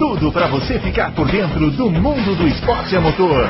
tudo para você ficar por dentro do mundo do esporte a motor.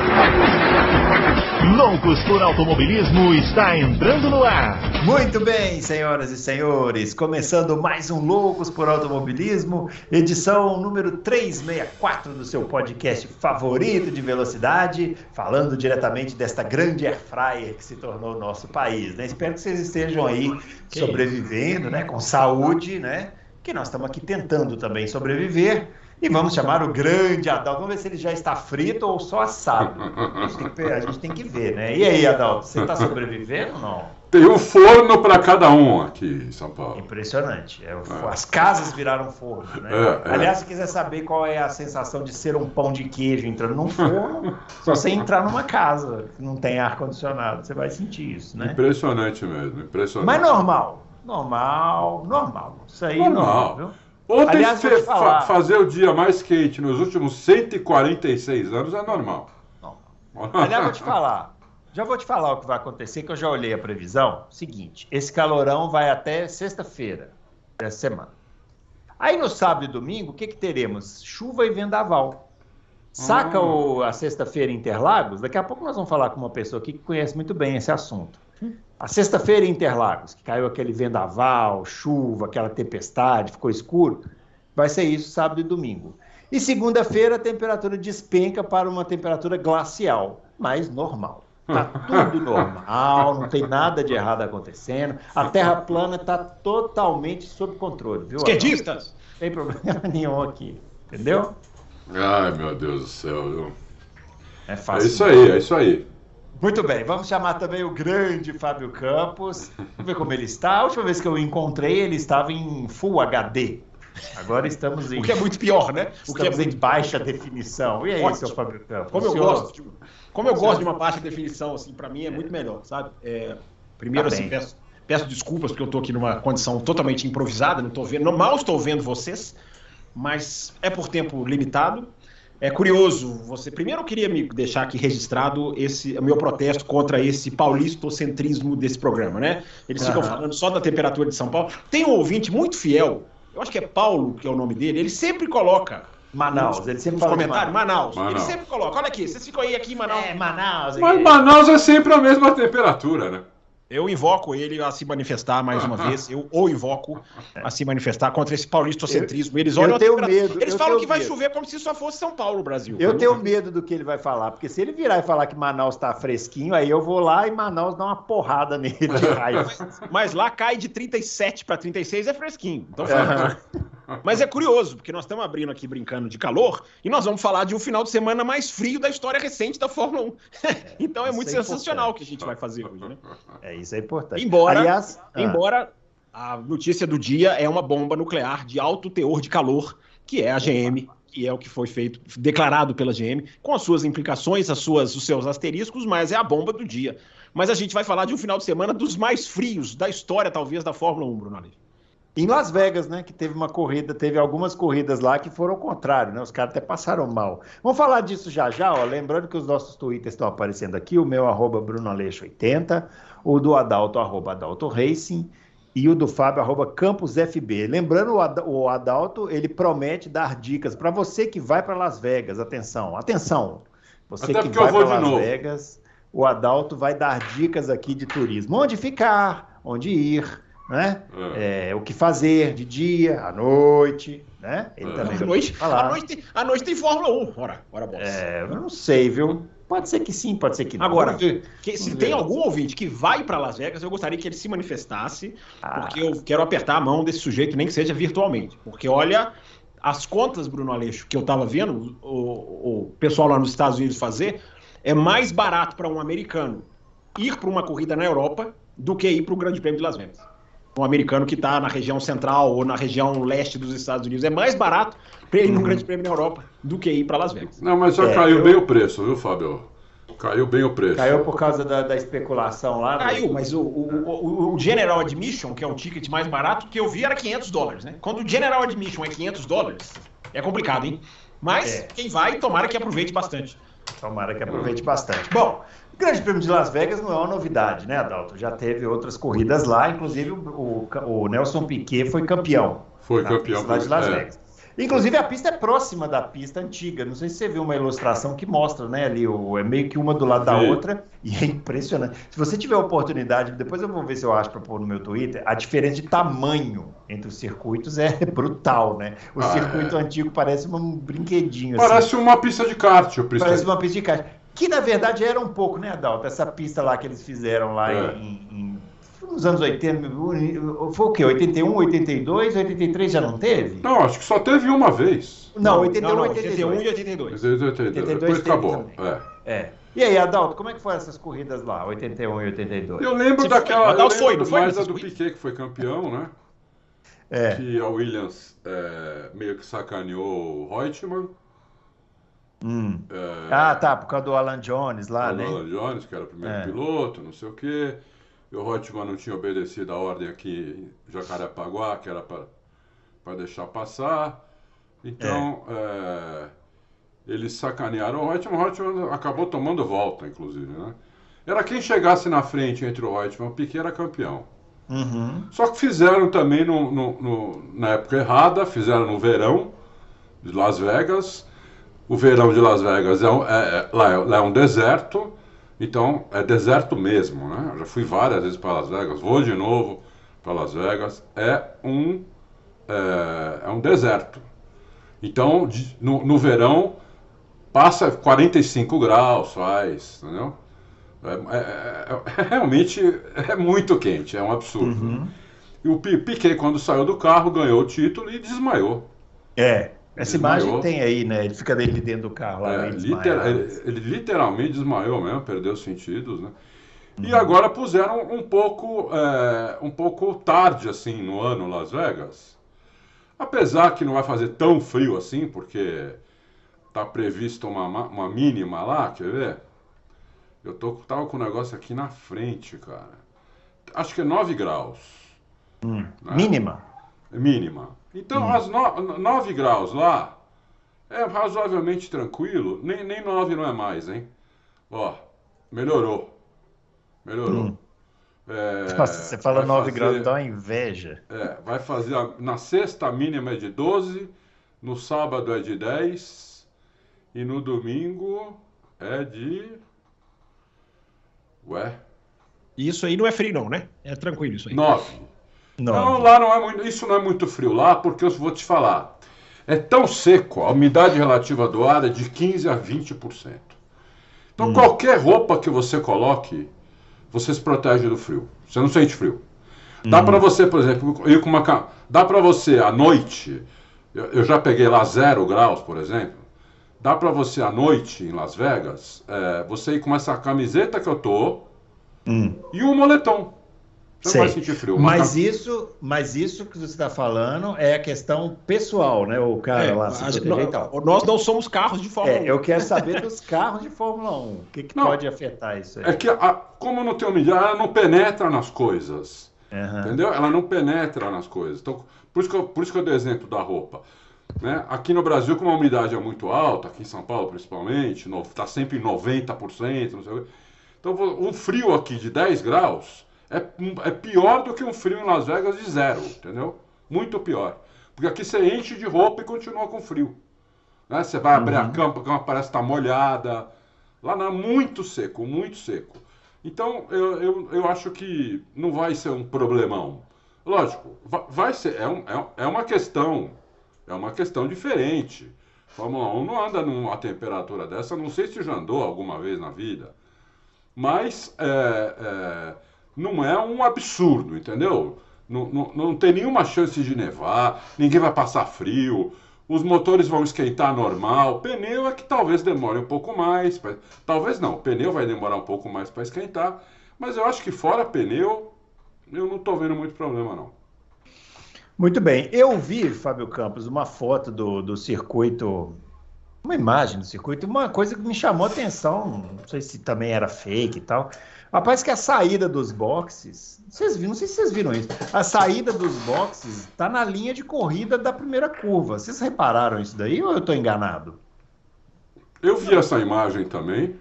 Loucos por Automobilismo está entrando no ar. Muito bem, senhoras e senhores, começando mais um Loucos por Automobilismo, edição número 364 do seu podcast favorito de velocidade, falando diretamente desta grande air fryer que se tornou o nosso país. Né? Espero que vocês estejam aí sobrevivendo, né, com saúde, né? Que nós estamos aqui tentando também sobreviver. E vamos chamar o grande Adalto. Vamos ver se ele já está frito ou só assado. A gente tem que, a gente tem que ver, né? E aí, Adalto, você está sobrevivendo ou não? Tem um forno para cada um aqui em São Paulo. Impressionante. É, é. As casas viraram forno, né? É, é. Aliás, se quiser saber qual é a sensação de ser um pão de queijo entrando num forno, só você entrar numa casa que não tem ar-condicionado, você vai sentir isso, né? Impressionante mesmo, impressionante. Mas normal. Normal, normal. Isso aí normal, normal viu? Ontem Aliás, fe fa fazer o dia mais quente nos últimos 146 anos é normal. Normal. Aliás, vou te falar. Já vou te falar o que vai acontecer, que eu já olhei a previsão. Seguinte, esse calorão vai até sexta-feira dessa semana. Aí no sábado e domingo, o que, que teremos? Chuva e vendaval. Saca hum. o, a sexta-feira em Interlagos? Daqui a pouco nós vamos falar com uma pessoa aqui que conhece muito bem esse assunto. A sexta-feira em Interlagos, que caiu aquele vendaval, chuva, aquela tempestade, ficou escuro, vai ser isso sábado e domingo. E segunda-feira a temperatura despenca para uma temperatura glacial, mas normal. Está tudo normal, não tem nada de errado acontecendo. A Terra plana está totalmente sob controle, viu? Esquerdistas! Não tem problema nenhum aqui, entendeu? Ai, meu Deus do céu. É fácil. É isso aí, é isso aí. Muito bem, vamos chamar também o grande Fábio Campos. Vamos ver como ele está. A última vez que eu encontrei, ele estava em Full HD. Agora estamos em. O que é muito pior, né? O que é muito... em baixa definição. E aí, Ótimo. seu Fábio Campos? Como eu gosto, de, como eu gosto de uma baixa definição, assim, para mim é muito melhor, sabe? É, primeiro, tá assim, peço, peço desculpas porque eu estou aqui numa condição totalmente improvisada, não estou vendo, mal estou vendo vocês, mas é por tempo limitado. É curioso, você. Primeiro eu queria me deixar aqui registrado esse o meu protesto contra esse paulistocentrismo desse programa, né? Eles ficam falando só da temperatura de São Paulo. Tem um ouvinte muito fiel, eu acho que é Paulo, que é o nome dele, ele sempre coloca Manaus, ele sempre fala comentários, Manaus. Manaus. Ele sempre coloca, olha aqui, vocês ficam aí aqui em Manaus. É, Manaus. Mas Manaus é sempre a mesma temperatura, né? Eu invoco ele a se manifestar mais uma vez. Eu o invoco a se manifestar contra esse paulistocentrismo. Eles olham. Eu tenho medo. Eles falam que vai chover como se só fosse São Paulo, Brasil. Eu tenho medo do que ele vai falar, porque se ele virar e falar que Manaus está fresquinho, aí eu vou lá e Manaus dá uma porrada nele mas, mas, lá cai de 37 para 36 é fresquinho. Então, uhum. Mas é curioso, porque nós estamos abrindo aqui brincando de calor e nós vamos falar de um final de semana mais frio da história recente da Fórmula 1. então é muito é sensacional o que a gente vai fazer hoje, né? É, isso é importante. Embora, Aliás, ah. embora a notícia do dia é uma bomba nuclear de alto teor de calor, que é a GM, que é o que foi feito, declarado pela GM, com as suas implicações, as suas, os seus asteriscos, mas é a bomba do dia. Mas a gente vai falar de um final de semana dos mais frios da história, talvez, da Fórmula 1, Bruno Aleixo. Em Las Vegas, né, que teve uma corrida, teve algumas corridas lá que foram ao contrário, né? Os caras até passaram mal. Vamos falar disso já já, ó. Lembrando que os nossos twitters estão aparecendo aqui, o meu arroba BrunoAleixo80, o do Adalto, arroba Adalto Racing, e o do Fábio, arroba. Lembrando, o Adalto, ele promete dar dicas para você que vai para Las Vegas. Atenção, atenção. Você que vai para Las novo. Vegas, o Adalto vai dar dicas aqui de turismo. Onde ficar, onde ir né? É. É, o que fazer de dia, à noite, né? Ele é. também à noite, falar. À noite, à noite tem Fórmula 1. Ora, ora, boss. É, eu não sei, viu? Pode ser que sim, pode ser que não. Agora, que, se tem algum ouvinte que vai para Las Vegas, eu gostaria que ele se manifestasse, ah. porque eu quero apertar a mão desse sujeito, nem que seja virtualmente. Porque olha, as contas, Bruno Aleixo, que eu estava vendo o, o pessoal lá nos Estados Unidos fazer, é mais barato para um americano ir para uma corrida na Europa do que ir para o Grande Prêmio de Las Vegas um americano que está na região central ou na região leste dos Estados Unidos. É mais barato para ele ir no uhum. Grande Prêmio na Europa do que ir para Las Vegas. Não, mas já é, caiu eu... bem o preço, viu, Fábio? Caiu bem o preço. Caiu por causa da, da especulação lá. Caiu, mas o, o, o, General Admission, que é o ticket mais barato, que eu vi era 500 dólares, né? Quando o General Admission é 500 dólares, é complicado, hein? Mas é. quem vai, tomara que aproveite bastante. Tomara que aproveite bastante. Bom, Grande Prêmio de Las Vegas não é uma novidade, né, Adalto? Já teve outras corridas lá, inclusive o, o, Nelson Piquet foi campeão. Foi campeão. Lá de Las é. Vegas. Inclusive, a pista é próxima da pista antiga. Não sei se você viu uma ilustração que mostra, né? Ali, o, é meio que uma do lado da Sim. outra. E é impressionante. Se você tiver oportunidade, depois eu vou ver se eu acho para pôr no meu Twitter, a diferença de tamanho entre os circuitos é brutal, né? O ah, circuito é. antigo parece um brinquedinho. Assim. Parece assim. uma pista de kart. Parece uma pista de kart. Que na verdade era um pouco, né, Adalto? Essa pista lá que eles fizeram lá é. em, em nos anos 80, foi o quê? 81, 82, 83 já não teve? Não, acho que só teve uma vez. Não, 81, não, não, 82. 81 e 82. 82, 82 depois acabou. É. é. E aí, Adalto, como é que foram essas corridas lá, 81 e 82? Eu lembro Você daquela. Foi, eu foi, não foi mais a do Piquet, que foi campeão, né? É. Que a Williams é, meio que sacaneou o Reutemann. Hum. É, ah, tá, por causa do Alan Jones lá, né? O Alan Jones, que era o primeiro é. piloto, não sei o quê. E o Reutemann não tinha obedecido a ordem aqui em Jacarepaguá, que era para deixar passar. Então, é. É, eles sacanearam o Reutemann. O Reutemann acabou tomando volta, inclusive, né? Era quem chegasse na frente entre o Reutemann e o Piquet era campeão. Uhum. Só que fizeram também no, no, no, na época errada, fizeram no verão de Las Vegas. O verão de Las Vegas é, um, é, é lá, é, lá é um deserto então, é deserto mesmo, né? Eu já fui várias vezes para Las Vegas, vou de novo para Las Vegas. É um, é, é um deserto. Então, de, no, no verão, passa 45 graus, faz, entendeu? É, é, é, é, realmente é muito quente, é um absurdo. Uhum. E o Piquet, quando saiu do carro, ganhou o título e desmaiou. É, essa desmaiou. imagem tem aí, né? Ele fica dele dentro do carro lá. É, literal, ele, ele, literalmente desmaiou mesmo, perdeu os sentidos, né? Uhum. E agora puseram um pouco, é, um pouco tarde, assim, no ano Las Vegas. Apesar que não vai fazer tão frio assim, porque tá previsto uma, uma mínima lá, quer ver? Eu tô, tava com o negócio aqui na frente, cara. Acho que é 9 graus. Hum. Né? Mínima? Mínima. Então, hum. as 9 graus lá é razoavelmente tranquilo. Nem, nem 9 não é mais, hein? Ó, melhorou. Melhorou. Hum. É, Nossa, você fala 9 fazer, graus, dá uma inveja. É, vai fazer. A, na sexta a mínima é de 12, no sábado é de 10 e no domingo é de. Ué? Isso aí não é frio, não, né? É tranquilo isso aí. 9. Não. não, lá não é muito, isso não é muito frio lá, porque eu vou te falar. É tão seco, a umidade relativa do ar é de 15 a 20%. Então hum. qualquer roupa que você coloque, você se protege do frio. Você não sente frio. Dá hum. para você, por exemplo, ir com uma dá para você à noite, eu, eu, já peguei lá zero graus, por exemplo. Dá para você à noite em Las Vegas, é, você ir com essa camiseta que eu tô hum. e um moletom. Você não vai sentir frio. Mas, isso, mas isso que você está falando é a questão pessoal, né? O cara é, lá se proteger e tal. Nós não somos carros de Fórmula é, 1. Eu quero saber dos carros de Fórmula 1. O que, que não, pode afetar isso aí? É que, a, como não tem umidade, ela não penetra nas coisas. Uhum. Entendeu? Ela não penetra nas coisas. Então, por isso que eu, por isso que eu dei exemplo da roupa. Né? Aqui no Brasil, como a umidade é muito alta, aqui em São Paulo principalmente, está sempre em 90%, não sei o Então, um frio aqui de 10 graus é, é pior do que um frio em Las Vegas de zero, entendeu? Muito pior. Porque aqui você enche de roupa e continua com frio. Né? Você vai abrir uhum. a campa, a campa parece estar tá molhada. Lá não é muito seco, muito seco. Então, eu, eu, eu acho que não vai ser um problemão. Lógico, vai ser, é, um, é, é uma questão, é uma questão diferente. Fórmula 1 não anda numa temperatura dessa, não sei se já andou alguma vez na vida. Mas é, é, não é um absurdo, entendeu? Não, não, não tem nenhuma chance de nevar, ninguém vai passar frio, os motores vão esquentar normal. Pneu é que talvez demore um pouco mais. Pra... Talvez não, pneu vai demorar um pouco mais para esquentar. Mas eu acho que fora pneu, eu não estou vendo muito problema, não. Muito bem. Eu vi, Fábio Campos, uma foto do, do circuito, uma imagem do circuito, uma coisa que me chamou a atenção. Não sei se também era fake e tal. Rapaz, que a saída dos boxes, vocês viram, não sei se vocês viram isso, a saída dos boxes está na linha de corrida da primeira curva. Vocês repararam isso daí ou eu estou enganado? Eu vi essa imagem também.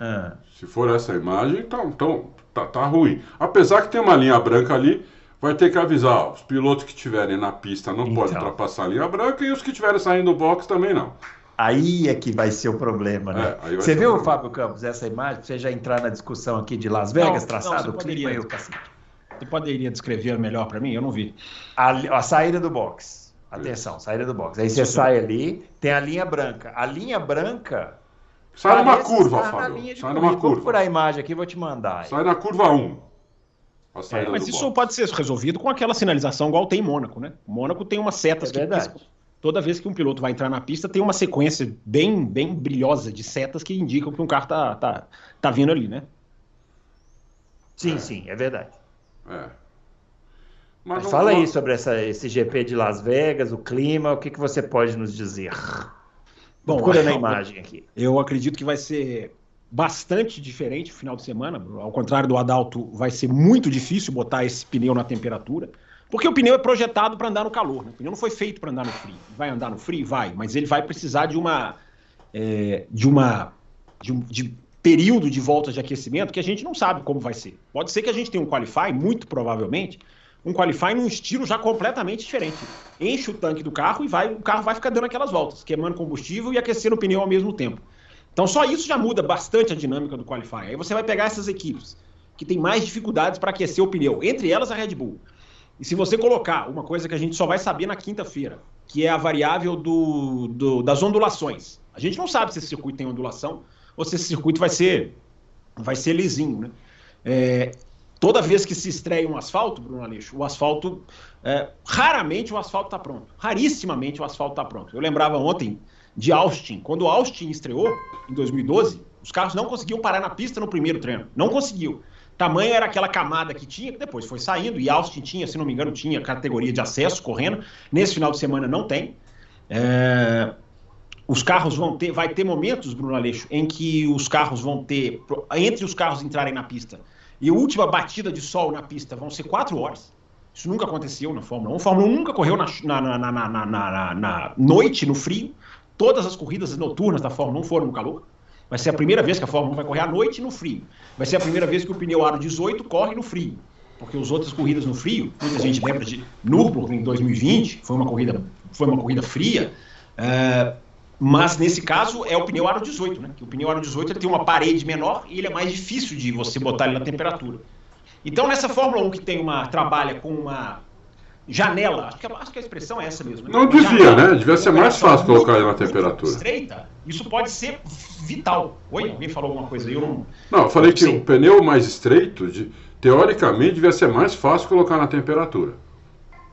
Ah. Se for essa imagem, então, então tá, tá ruim. Apesar que tem uma linha branca ali, vai ter que avisar. Os pilotos que estiverem na pista não então. podem ultrapassar a linha branca e os que estiverem saindo do box também não. Aí é que vai ser o problema, né? É, você viu, o Fábio Campos, essa imagem? Você já entrar na discussão aqui de Las Vegas, não, traçado, não, o clima e o cacete. Você poderia descrever melhor para mim? Eu não vi. A, a saída do box. Atenção, saída do box. Aí você sai ali, tem a linha branca. A linha branca. Sai numa curva, Fábio. Sai numa curva. Vou procurar a imagem aqui, vou te mandar. Sai na curva 1. É, mas isso box. pode ser resolvido com aquela sinalização igual tem em Mônaco, né? Mônaco tem umas setas é que verdade. Toda vez que um piloto vai entrar na pista tem uma sequência bem, bem brilhosa de setas que indicam que um carro tá, tá, tá vindo ali, né? Sim, é. sim, é verdade. É. Mas, Mas fala aí sobre essa, esse GP de Las Vegas, o clima, o que, que você pode nos dizer? Bom, Procura na imagem aqui. Eu acredito que vai ser bastante diferente o final de semana. Ao contrário do Adalto, vai ser muito difícil botar esse pneu na temperatura. Porque o pneu é projetado para andar no calor. Né? O pneu não foi feito para andar no frio. Vai andar no frio? Vai. Mas ele vai precisar de uma. É, de uma. De, um, de período de volta de aquecimento que a gente não sabe como vai ser. Pode ser que a gente tenha um qualify, muito provavelmente, um qualify num estilo já completamente diferente. Enche o tanque do carro e vai, o carro vai ficar dando aquelas voltas, queimando combustível e aquecendo o pneu ao mesmo tempo. Então só isso já muda bastante a dinâmica do qualify. Aí você vai pegar essas equipes que têm mais dificuldades para aquecer o pneu, entre elas a Red Bull. E se você colocar uma coisa que a gente só vai saber na quinta-feira, que é a variável do, do, das ondulações. A gente não sabe se esse circuito tem ondulação ou se esse circuito vai ser, vai ser lisinho. Né? É, toda vez que se estreia um asfalto, Bruno Aleixo, o asfalto. É, raramente o asfalto está pronto. Rarissimamente o asfalto está pronto. Eu lembrava ontem de Austin. Quando Austin estreou, em 2012, os carros não conseguiam parar na pista no primeiro treino. Não conseguiu. Tamanho era aquela camada que tinha, que depois foi saindo, e Austin tinha, se não me engano, tinha categoria de acesso correndo. Nesse final de semana não tem. É, os carros vão ter, vai ter momentos, Bruno Aleixo, em que os carros vão ter, entre os carros entrarem na pista e a última batida de sol na pista vão ser quatro horas. Isso nunca aconteceu na Fórmula 1. A Fórmula 1 nunca correu na, na, na, na, noite, no frio. Todas as corridas noturnas da Fórmula 1 foram no calor. Vai ser a primeira vez que a Fórmula 1 vai correr à noite no frio. Vai ser a primeira vez que o pneu aro 18 corre no frio. Porque as outras corridas no frio, muita gente lembra de Nürburgring em 2020, foi uma corrida, foi uma corrida fria. Uh, mas nesse caso é o pneu aro 18, né? Que o pneu aro 18 ele tem uma parede menor e ele é mais difícil de você botar ele na temperatura. Então nessa Fórmula 1 que tem uma trabalha com uma janela, acho que, acho que a expressão é essa mesmo. Não devia, né? Devia ser mais fácil colocar ele na temperatura. Estreita, isso pode ser vital. Oi, alguém falou alguma coisa aí? Eu não. Não, eu falei que o pneu mais estreito, de, teoricamente, devia ser mais fácil colocar na temperatura.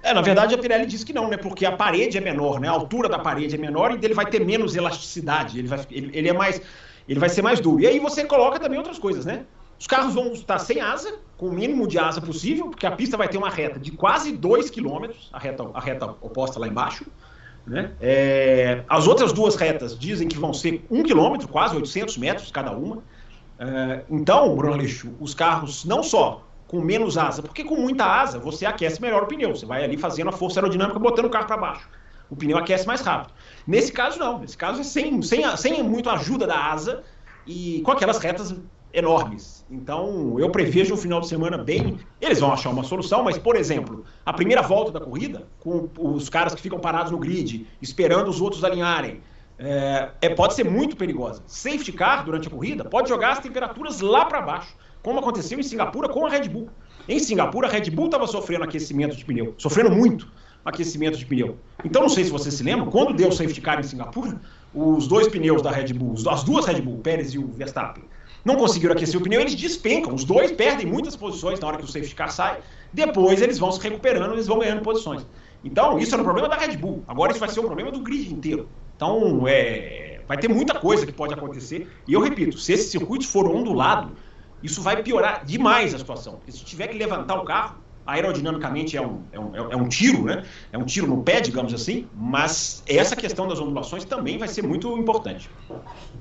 É, na verdade a Pirelli diz que não, né? Porque a parede é menor, né? A altura da parede é menor e ele vai ter menos elasticidade. Ele vai, ele, ele é mais, ele vai ser mais duro. E aí você coloca também outras coisas, né? Os carros vão estar sem asa, com o mínimo de asa possível, porque a pista vai ter uma reta de quase 2 km, a reta, a reta oposta lá embaixo. Né? É, as outras duas retas dizem que vão ser 1 km, quase 800 metros cada uma. É, então, Bruno Aleixo, os carros não só com menos asa. Porque com muita asa, você aquece melhor o pneu. Você vai ali fazendo a força aerodinâmica, botando o carro para baixo. O pneu aquece mais rápido. Nesse caso, não. Nesse caso, é sem, sem, sem muito ajuda da asa e com aquelas retas enormes. Então, eu prevejo um final de semana bem. Eles vão achar uma solução, mas, por exemplo, a primeira volta da corrida, com os caras que ficam parados no grid, esperando os outros alinharem, é, é pode ser muito perigosa. Safety car durante a corrida pode jogar as temperaturas lá para baixo como aconteceu em Singapura com a Red Bull. Em Singapura, a Red Bull estava sofrendo aquecimento de pneu, sofrendo muito aquecimento de pneu. Então, não sei se você se lembra, quando deu o safety car em Singapura, os dois pneus da Red Bull, as duas Red Bull, Pérez e o Verstappen, não conseguiram aquecer o pneu, eles despencam. Os dois perdem muitas posições na hora que o safety car sai. Depois eles vão se recuperando, eles vão ganhando posições. Então, isso era um problema da Red Bull. Agora isso vai ser um problema do grid inteiro. Então, é, vai ter muita coisa que pode acontecer. E eu repito, se esse circuito for ondulado, isso vai piorar demais a situação. Porque se tiver que levantar o carro, aerodinamicamente é um, é um, é um tiro, né? É um tiro no pé, digamos assim, mas essa questão das ondulações também vai ser muito importante.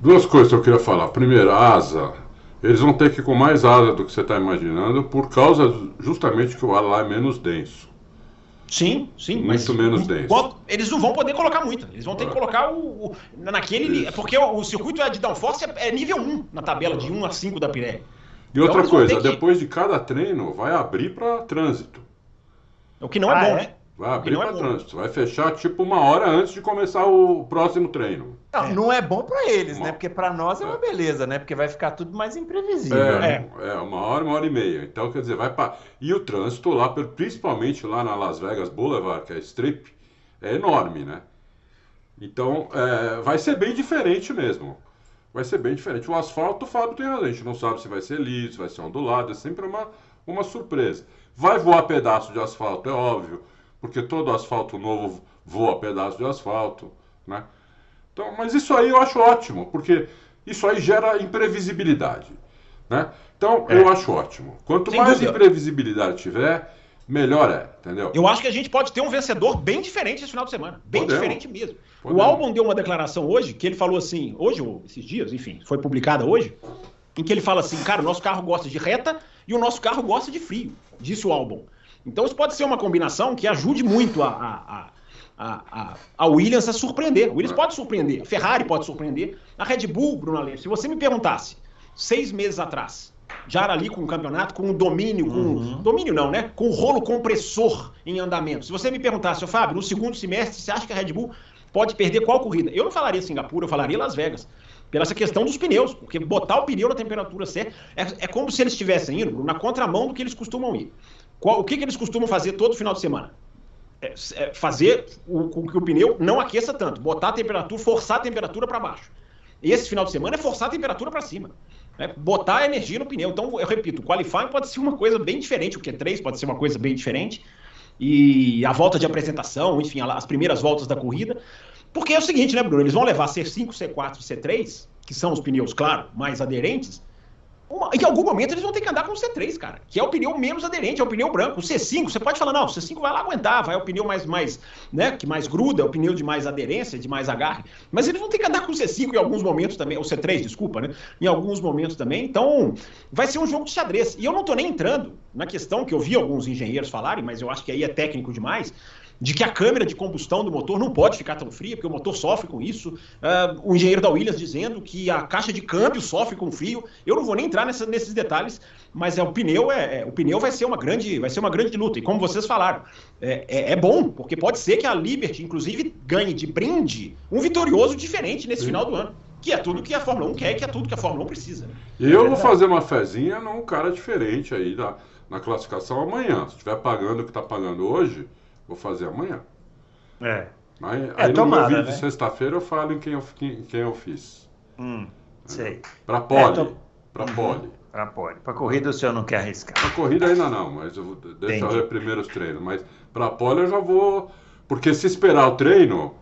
Duas coisas que eu queria falar. Primeiro, a asa. Eles vão ter que ir com mais asa do que você está imaginando, por causa justamente que o ar lá é menos denso. Sim, sim. Muito mas menos denso. Eles não vão poder colocar muito. Eles vão ter que é. colocar o, o naquele. Isso. Porque o, o, circuito de downforce é, é nível 1 na tabela, de 1 a 5 da Pirelli. E outra então, coisa, depois que... de cada treino, vai abrir para trânsito. O que não é ah, bom, é? né? Vai abrir para é trânsito. Vai fechar tipo uma hora antes de começar o próximo treino. Não, é. não é bom para eles, uma... né? Porque para nós é uma é. beleza, né? Porque vai ficar tudo mais imprevisível. É, é. é uma hora, uma hora e meia. Então, quer dizer, vai para. E o trânsito lá, principalmente lá na Las Vegas Boulevard, que é Strip, é enorme, né? Então, é, vai ser bem diferente mesmo. Vai ser bem diferente. O asfalto, o Fábio tem razão. A gente não sabe se vai ser liso, se vai ser ondulado. É sempre uma, uma surpresa. Vai voar pedaço de asfalto, é óbvio porque todo asfalto novo voa pedaço de asfalto, né? Então, mas isso aí eu acho ótimo, porque isso aí gera imprevisibilidade, né? Então, é. eu acho ótimo. Quanto Sem mais dúvida. imprevisibilidade tiver, melhor é, entendeu? Eu acho que a gente pode ter um vencedor bem diferente esse final de semana. Bem Podemos. diferente mesmo. Podemos. O Albon deu uma declaração hoje, que ele falou assim, hoje ou esses dias, enfim, foi publicada hoje, em que ele fala assim, cara, o nosso carro gosta de reta e o nosso carro gosta de frio, disse o Albon. Então isso pode ser uma combinação que ajude muito a, a, a, a, a Williams a surpreender. O Williams é. pode surpreender, a Ferrari pode surpreender. A Red Bull, Bruno Aleixo, se você me perguntasse seis meses atrás, já era ali com o campeonato, com o domínio, com. Uhum. Domínio não, né? Com o rolo compressor em andamento. Se você me perguntasse, Fábio, no segundo semestre, você acha que a Red Bull pode perder qual corrida? Eu não falaria Singapura, eu falaria Las Vegas. Pela essa questão dos pneus, porque botar o pneu na temperatura certa é, é como se eles estivessem indo na contramão do que eles costumam ir. Qual, o que, que eles costumam fazer todo final de semana? É, é fazer o, com que o pneu não aqueça tanto, botar a temperatura, forçar a temperatura para baixo. Esse final de semana é forçar a temperatura para cima. É botar energia no pneu. Então, eu repito, o qualifying pode ser uma coisa bem diferente, o Q3 pode ser uma coisa bem diferente. E a volta de apresentação, enfim, as primeiras voltas da corrida. Porque é o seguinte, né, Bruno? Eles vão levar C5, C4 e C3, que são os pneus, claro, mais aderentes, uma, em algum momento eles vão ter que andar com o C3, cara, que é o pneu menos aderente, é o pneu branco. O C5, você pode falar, não, o C5 vai lá aguentar, vai é o pneu mais, mais, né, que mais gruda, é o pneu de mais aderência, de mais agarre. Mas eles vão ter que andar com o C5 em alguns momentos também, o C3, desculpa, né, em alguns momentos também. Então, vai ser um jogo de xadrez. E eu não tô nem entrando na questão que eu vi alguns engenheiros falarem, mas eu acho que aí é técnico demais, de que a câmera de combustão do motor não pode ficar tão fria, porque o motor sofre com isso. Uh, o engenheiro da Williams dizendo que a caixa de câmbio sofre com frio. Eu não vou nem entrar nessa, nesses detalhes, mas é o pneu é, é, o pneu vai ser uma grande vai ser uma grande luta. E como vocês falaram, é, é, é bom porque pode ser que a Liberty, inclusive, ganhe de brinde um vitorioso diferente nesse Sim. final do ano. Que é tudo que a Fórmula 1 quer, que é tudo que a Fórmula 1 precisa. Né? E eu vou fazer uma fezinha num cara diferente aí na classificação amanhã. Se estiver pagando o que está pagando hoje, Vou fazer amanhã. É. Aí, é, aí tomara, no meu vídeo né? de sexta-feira eu falo em quem eu, quem, quem eu fiz. Hum, sei. Pra pole. É, tô... Pra uhum. pole. Pra pole. Pra corrida o senhor não quer arriscar? Pra corrida ainda não, mas eu vou, deixa eu ver primeiro os treinos. Mas pra pole eu já vou. Porque se esperar o treino,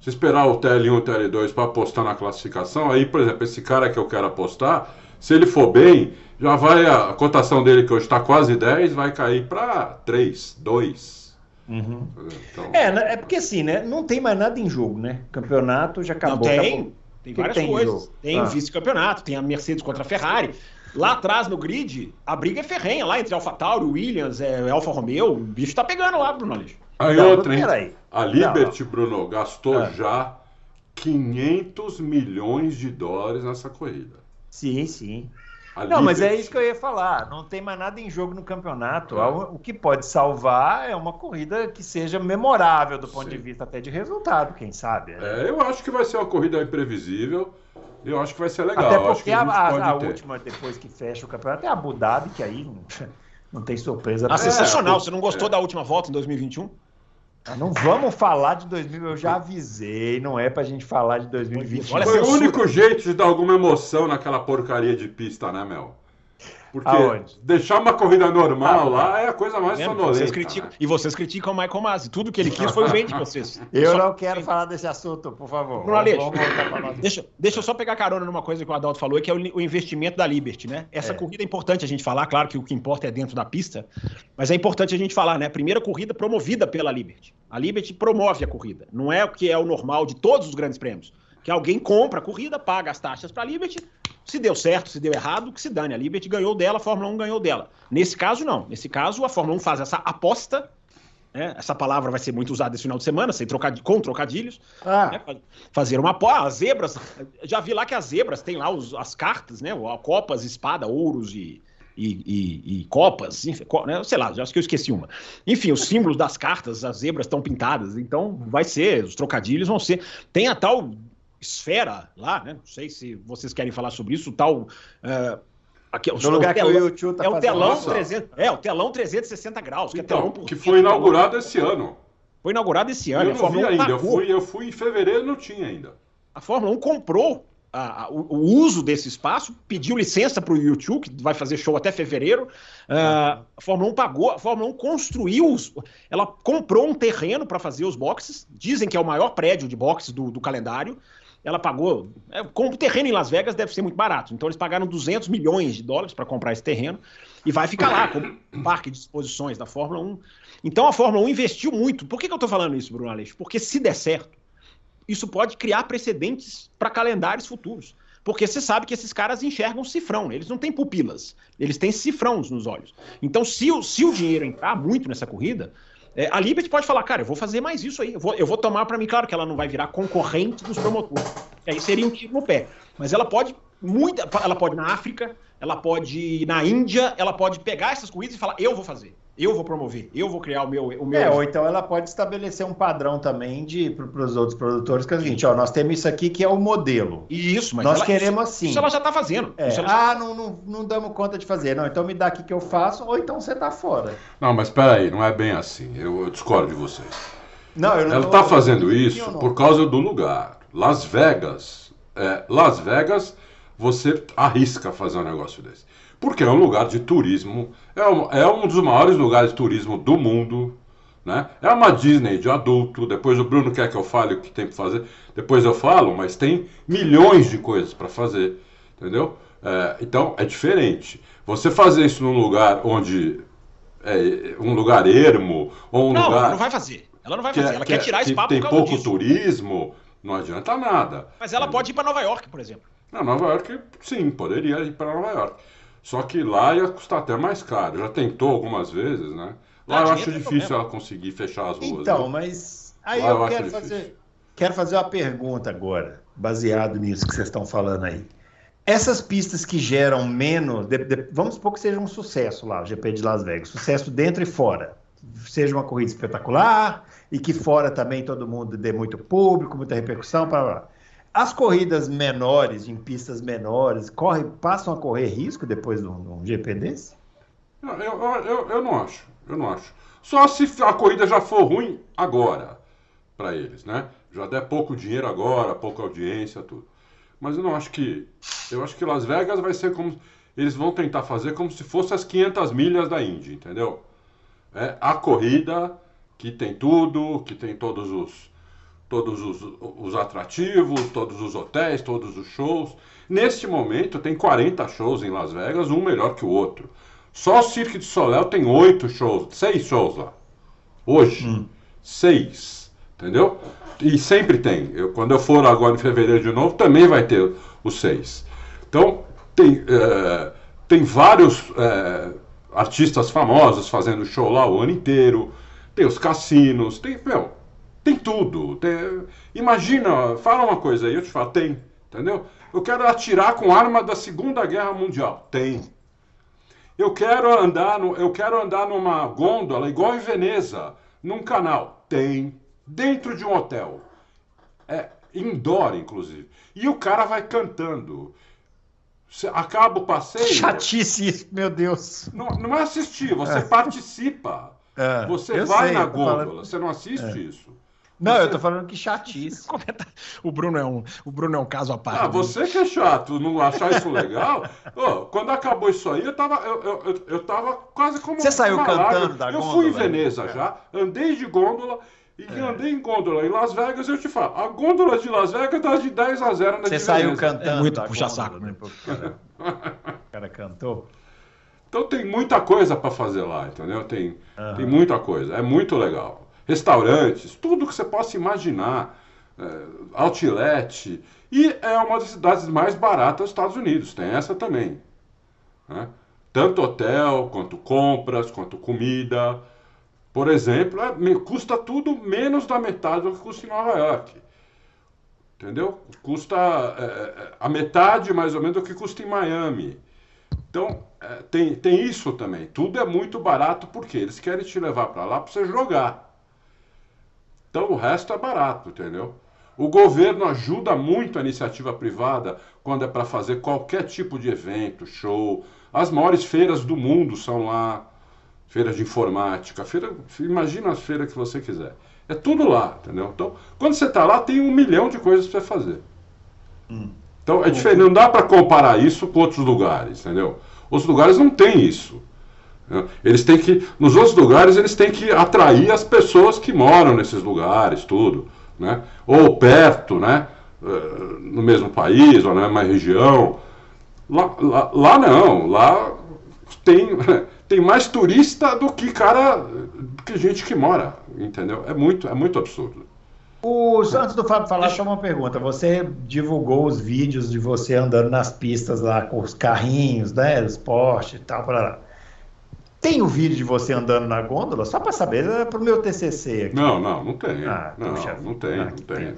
se esperar o TL1 e o TL2 para apostar na classificação, aí, por exemplo, esse cara que eu quero apostar, se ele for bem, já vai a, a cotação dele, que hoje está quase 10, vai cair para 3, 2. Uhum. Então... É, né, é porque assim, né? Não tem mais nada em jogo, né? Campeonato já acabou. Não tem, acabou. tem várias tem coisas. Tem ah. vice-campeonato, tem a Mercedes contra a Ferrari. Lá atrás no grid, a briga é ferrenha lá entre AlphaTauri, Williams, é, Alfa Romeo. O bicho tá pegando lá, Bruno Aleixo. Aí não, outra, hein? A Liberty, não. Bruno, gastou é. já 500 milhões de dólares nessa corrida. Sim, sim não, mas é isso que eu ia falar. Não tem mais nada em jogo no campeonato. É. O que pode salvar é uma corrida que seja memorável do ponto Sim. de vista até de resultado, quem sabe. Né? É, eu acho que vai ser uma corrida imprevisível. Eu acho que vai ser legal. Até porque a, a, a última, depois que fecha o campeonato, é Abu Dhabi, que aí não, não tem surpresa. Ah, sensacional. É, Você não gostou é. da última volta em 2021? Não vamos falar de 2000, eu já avisei, não é pra gente falar de 2020. Olha, Foi o único jeito de dar alguma emoção naquela porcaria de pista, né, Mel? Porque Aonde? deixar uma corrida normal ah, lá é a coisa mais sonolenta. Vocês criticam, né? E vocês criticam o Michael Masi. Tudo que ele quis foi o bem de vocês. Eu só... não quero falar desse assunto, por favor. Bruno Aleixo, deixa, deixa eu só pegar carona numa coisa que o Adalto falou, que é o, o investimento da Liberty, né? Essa é. corrida é importante a gente falar, claro que o que importa é dentro da pista, mas é importante a gente falar, né? Primeira corrida promovida pela Liberty. A Liberty promove a corrida. Não é o que é o normal de todos os grandes prêmios. Que alguém compra a corrida, paga as taxas para a Liberty, se deu certo, se deu errado, que se dane. A Liberty ganhou dela, a Fórmula 1 ganhou dela. Nesse caso, não. Nesse caso, a Fórmula 1 faz essa aposta né? Essa palavra vai ser muito usada esse final de semana, sem trocad... com trocadilhos. Ah. Né? Fazer uma pó. As zebras. Já vi lá que as zebras têm lá os, as cartas, né? Copas, espada, ouros e, e, e, e copas, enfim, né? sei lá, acho que eu esqueci uma. Enfim, os símbolos das cartas, as zebras estão pintadas, então vai ser, os trocadilhos vão ser. Tem a tal esfera lá, né? Não sei se vocês querem falar sobre isso, o tal. Uh, Aqui, no lugar telão, que o YouTube tá é o telão 300, é o telão 360 graus, que, então, é telão, que foi inaugurado esse ano. Foi inaugurado esse ano. Eu não vi ainda, eu fui, eu fui em fevereiro e não tinha ainda. A Fórmula 1 comprou a, a, o, o, uso desse espaço, pediu licença para o YouTube, que vai fazer show até fevereiro. Uh, a Fórmula 1 pagou, a Fórmula 1 construiu, os, ela comprou um terreno para fazer os boxes. Dizem que é o maior prédio de boxes do, do calendário ela pagou. É, o terreno em Las Vegas deve ser muito barato. Então eles pagaram 200 milhões de dólares para comprar esse terreno e vai ficar lá como parque de exposições da Fórmula 1. Então a Fórmula 1 investiu muito. Por que, que eu estou falando isso, Bruno Aleixo? Porque se der certo, isso pode criar precedentes para calendários futuros. Porque você sabe que esses caras enxergam cifrão, eles não têm pupilas, eles têm cifrões nos olhos. Então, se o, se o dinheiro entrar muito nessa corrida, é, a Liberty pode falar, cara, eu vou fazer mais isso aí, eu vou, eu vou tomar para mim, claro que ela não vai virar concorrente dos promotores, aí seria um tiro no pé, mas ela pode muito, ela pode na África, ela pode ir na Índia, ela pode pegar essas corridas e falar, eu vou fazer. Eu vou promover, eu vou criar o meu. O meu... É, ou então ela pode estabelecer um padrão também de para os outros produtores, que é o seguinte: ó, nós temos isso aqui que é o modelo. Isso, mas nós ela, queremos isso, assim. Isso ela já está fazendo. É. Ah, não, não, não damos conta de fazer. Não, então me dá aqui que eu faço, ou então você está fora. Não, mas espera aí, não é bem assim. Eu, eu discordo de vocês. Não, eu não ela está fazendo isso por causa do lugar. Las Vegas. É, Las Vegas, você arrisca fazer um negócio desse porque é um lugar de turismo, é um, é um dos maiores lugares de turismo do mundo. Né? É uma Disney de adulto. Depois o Bruno quer que eu fale o que tem para fazer. Depois eu falo, mas tem milhões de coisas para fazer. Entendeu? É, então é diferente. Você fazer isso num lugar onde. É, um lugar ermo, ou um não, lugar. Ela não vai fazer. Ela não vai fazer. ela quer, quer tirar esse papo Tem pouco disso. turismo, não adianta nada. Mas ela pode ir para Nova York, por exemplo. Não, Nova York, sim, poderia ir para Nova York. Só que lá ia custar até mais caro. Já tentou algumas vezes, né? Lá ah, eu acho difícil ela conseguir fechar as ruas. Então, mas aí lá eu, eu quero fazer, quero fazer uma pergunta agora, baseado nisso que vocês estão falando aí. Essas pistas que geram menos, de, de, vamos supor que seja um sucesso lá, o GP de Las Vegas, sucesso dentro e fora. Seja uma corrida espetacular e que fora também todo mundo dê muito público, muita repercussão, para lá. As corridas menores, em pistas menores, corre, passam a correr risco depois de um, GP desse? Eu, eu, eu, eu, não acho, eu não acho. Só se a corrida já for ruim agora para eles, né? Já der pouco dinheiro agora, pouca audiência, tudo. Mas eu não acho que. Eu acho que Las Vegas vai ser como. Eles vão tentar fazer como se fosse as 500 milhas da Indy, entendeu? É a corrida que tem tudo, que tem todos os todos os, os atrativos, todos os hotéis, todos os shows. Neste momento tem 40 shows em Las Vegas, um melhor que o outro. Só o Cirque de Soleil tem oito shows, seis shows lá. Hoje. Hum. Seis. Entendeu? E sempre tem. Eu, quando eu for agora em fevereiro de novo, também vai ter os seis. Então, tem, é, tem vários é, artistas famosos fazendo show lá o ano inteiro. Tem os cassinos, tem, meu, tem tudo. Tem... Imagina, fala uma coisa aí, eu te falo, tem. Entendeu? Eu quero atirar com arma da Segunda Guerra Mundial. Tem. Eu quero andar, no, eu quero andar numa gôndola igual em Veneza, num canal. Tem. Dentro de um hotel. É indoor, inclusive. E o cara vai cantando. Acaba o passeio. Chatice isso, meu Deus. Não, não é assistir, você é. participa. É, você vai sei, na gôndola, falando... você não assiste é. isso. Não, você... eu tô falando que chatice. o, Bruno é um, o Bruno é um caso à parte. Ah, você que é chato, não achar isso legal. oh, quando acabou isso aí, eu tava, eu, eu, eu tava quase como. Você saiu cantando da Eu fui em Veneza né? já, andei de gôndola. E é. andei em gôndola em Las Vegas, eu te falo, a gôndola de Las Vegas tá de 10 a 0 na Você saiu cantando. É muito puxa-saco, né? O cara cantou. Então tem muita coisa para fazer lá, entendeu? Tem, uhum. tem muita coisa. É muito legal restaurantes, tudo que você possa imaginar, é, outlet. E é uma das cidades mais baratas dos Estados Unidos, tem essa também. Né? Tanto hotel, quanto compras, quanto comida. por exemplo, é, custa tudo menos da metade do que custa em Nova York. Entendeu? Custa é, é, a metade, mais ou menos, do que custa em Miami. Então, é, tem, tem isso também. Tudo é muito barato porque eles querem te levar para lá para você jogar. Então, o resto é barato, entendeu? O governo ajuda muito a iniciativa privada quando é para fazer qualquer tipo de evento, show. As maiores feiras do mundo são lá. Feiras de informática, feira, imagina as feiras que você quiser. É tudo lá, entendeu? Então, quando você está lá, tem um milhão de coisas para você fazer. Hum. Então, é diferente. Não dá para comparar isso com outros lugares, entendeu? Outros lugares não tem isso. Né? Eles têm que, nos outros lugares, eles têm que atrair as pessoas que moram nesses lugares, tudo, né? Ou perto, né? Eh, no mesmo país ou na mesma região. Lá, lá, lá não, lá tem, tem mais turista do que cara, que gente que mora, entendeu? É muito, é muito absurdo. Os, antes do Fábio falar, só uma pergunta. Você divulgou os vídeos de você andando nas pistas lá com os carrinhos, né? Os Porsche e tal. Pra... Tem o vídeo de você andando na gôndola? Só para saber, é para o meu TCC aqui. Não, não, não tem. Ah, não, puxa, não, tem, ah, não tem.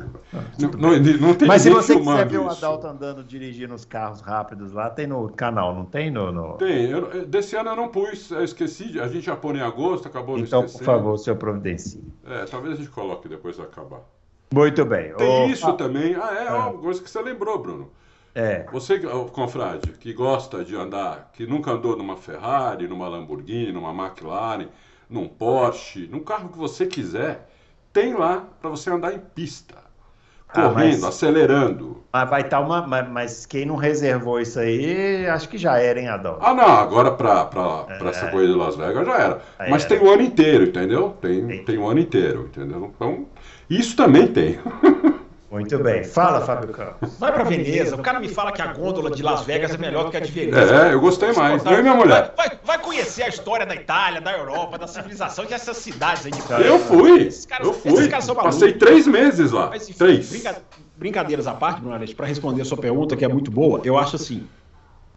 Não, não, não, tem Mas se você quiser ver o Adalto andando, dirigindo os carros rápidos lá, tem no canal, não tem? No, no... Tem. Eu, desse ano eu não pus, eu esqueci. A gente já pôr em agosto, acabou Então, por favor, o seu providencie. É, talvez a gente coloque depois de acabar. Muito bem. Tem oh, isso ah, também. Ah, é, ah. uma coisa que você lembrou, Bruno. É. Você, confrade, que gosta de andar, que nunca andou numa Ferrari, numa Lamborghini, numa McLaren, num Porsche, num carro que você quiser, tem lá para você andar em pista. Correndo, ah, mas, acelerando. Mas vai estar tá uma. Mas, mas, quem não reservou isso aí, acho que já era, hein, Adão? Ah, não, agora para é. essa coisa de Las Vegas já era. mas tem o ano inteiro, entendeu? Tem, tem o ano inteiro, entendeu? Então, isso também tem. Muito bem. Fala, Fábio Campos. Vai para Veneza. O cara me fala que a gôndola de Las Vegas é melhor do que a de Veneza. É, eu gostei mais. Eu e minha mulher. Vai, vai, conhecer a história da Itália, da Europa, da civilização e dessas cidades aí de fora. Eu fui. Caras, eu fui. Passei três meses lá. Mas, enfim, três. Brinca, brincadeiras à parte, Bruno para responder a sua pergunta, que é muito boa, eu acho assim.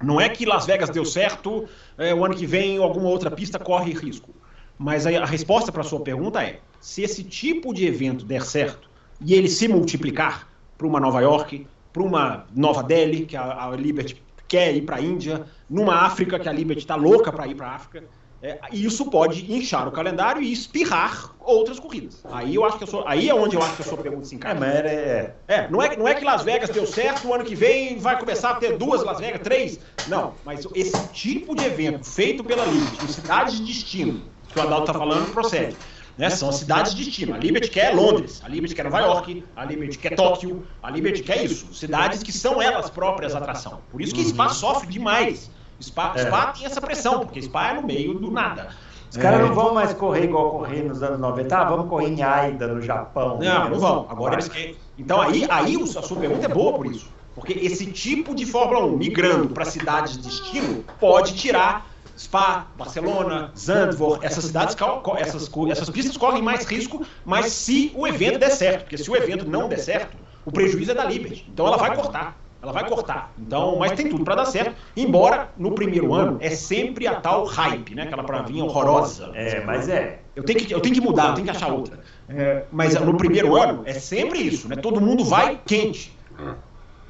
Não é que Las Vegas deu certo, é, o ano que vem alguma outra pista corre risco. Mas a, a resposta para a sua pergunta é: se esse tipo de evento der certo e ele se multiplicar para uma Nova York, para uma Nova Delhi, que a, a Liberty quer ir para a Índia, numa África, que a Liberty está louca para ir para a África, é, isso pode inchar o calendário e espirrar outras corridas. Aí eu acho que sou, aí é onde eu acho que a sua pergunta se encaixa. É, é, é, não é, não é que Las Vegas deu certo, o ano que vem vai começar a ter duas Las Vegas, três. Não, mas esse tipo de evento feito pela Liberty, em cidades de destino, que o Adalto está falando, procede. Né? São cidades de destino. A Liberty quer Londres, a Liberty quer Nova York, a Liberty quer Tóquio, a Liberty quer isso. Cidades que são elas próprias atração. Por isso que Spa sofre demais. Spa, é. Spa tem essa pressão, porque Spa é no meio do nada. Os caras é. não vão mais correr igual correr nos anos 90. Ah, vamos correr em Aida, no Japão. Não, não vão. Agora eles querem. Então aí, aí a sua pergunta é boa por isso. Porque esse tipo de Fórmula 1 migrando para cidades de destino pode tirar Spa, Barcelona, Zandvoort, essas cidades, essas, essas pistas correm mais risco, mas se o evento der certo, porque se o evento não der certo, o prejuízo é da Liberty. Então ela vai cortar. Ela vai cortar. Então, mas tem tudo para dar certo. Embora no primeiro ano é sempre a tal hype, né? Aquela pravinha horrorosa. É, mas é. Eu tenho que, eu tenho que mudar, eu tenho que achar outra. É, mas no primeiro ano é sempre isso, né? Todo mundo vai quente.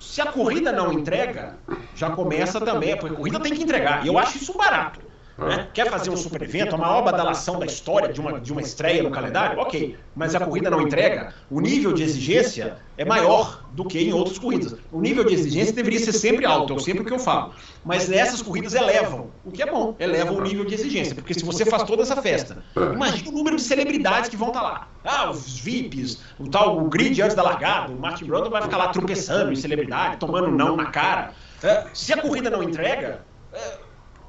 Se a corrida não entrega, já começa também, porque a corrida tem que entregar. E eu acho isso barato. Né? Quer fazer um super evento, a maior badalação da história de uma, de uma estreia no calendário? Ok, mas a corrida não entrega, o nível de exigência é maior do que em outras corridas. O nível de exigência deveria ser sempre alto, é sempre o que eu falo. Mas nessas corridas elevam, o que é bom, elevam o nível de exigência, porque se você faz toda essa festa, imagina o número de celebridades que vão estar lá. Ah, os VIPs, o tal o grid antes da largada, o Martin Brundle vai ficar lá tropeçando em celebridade, tomando não na cara. É, se a corrida não entrega,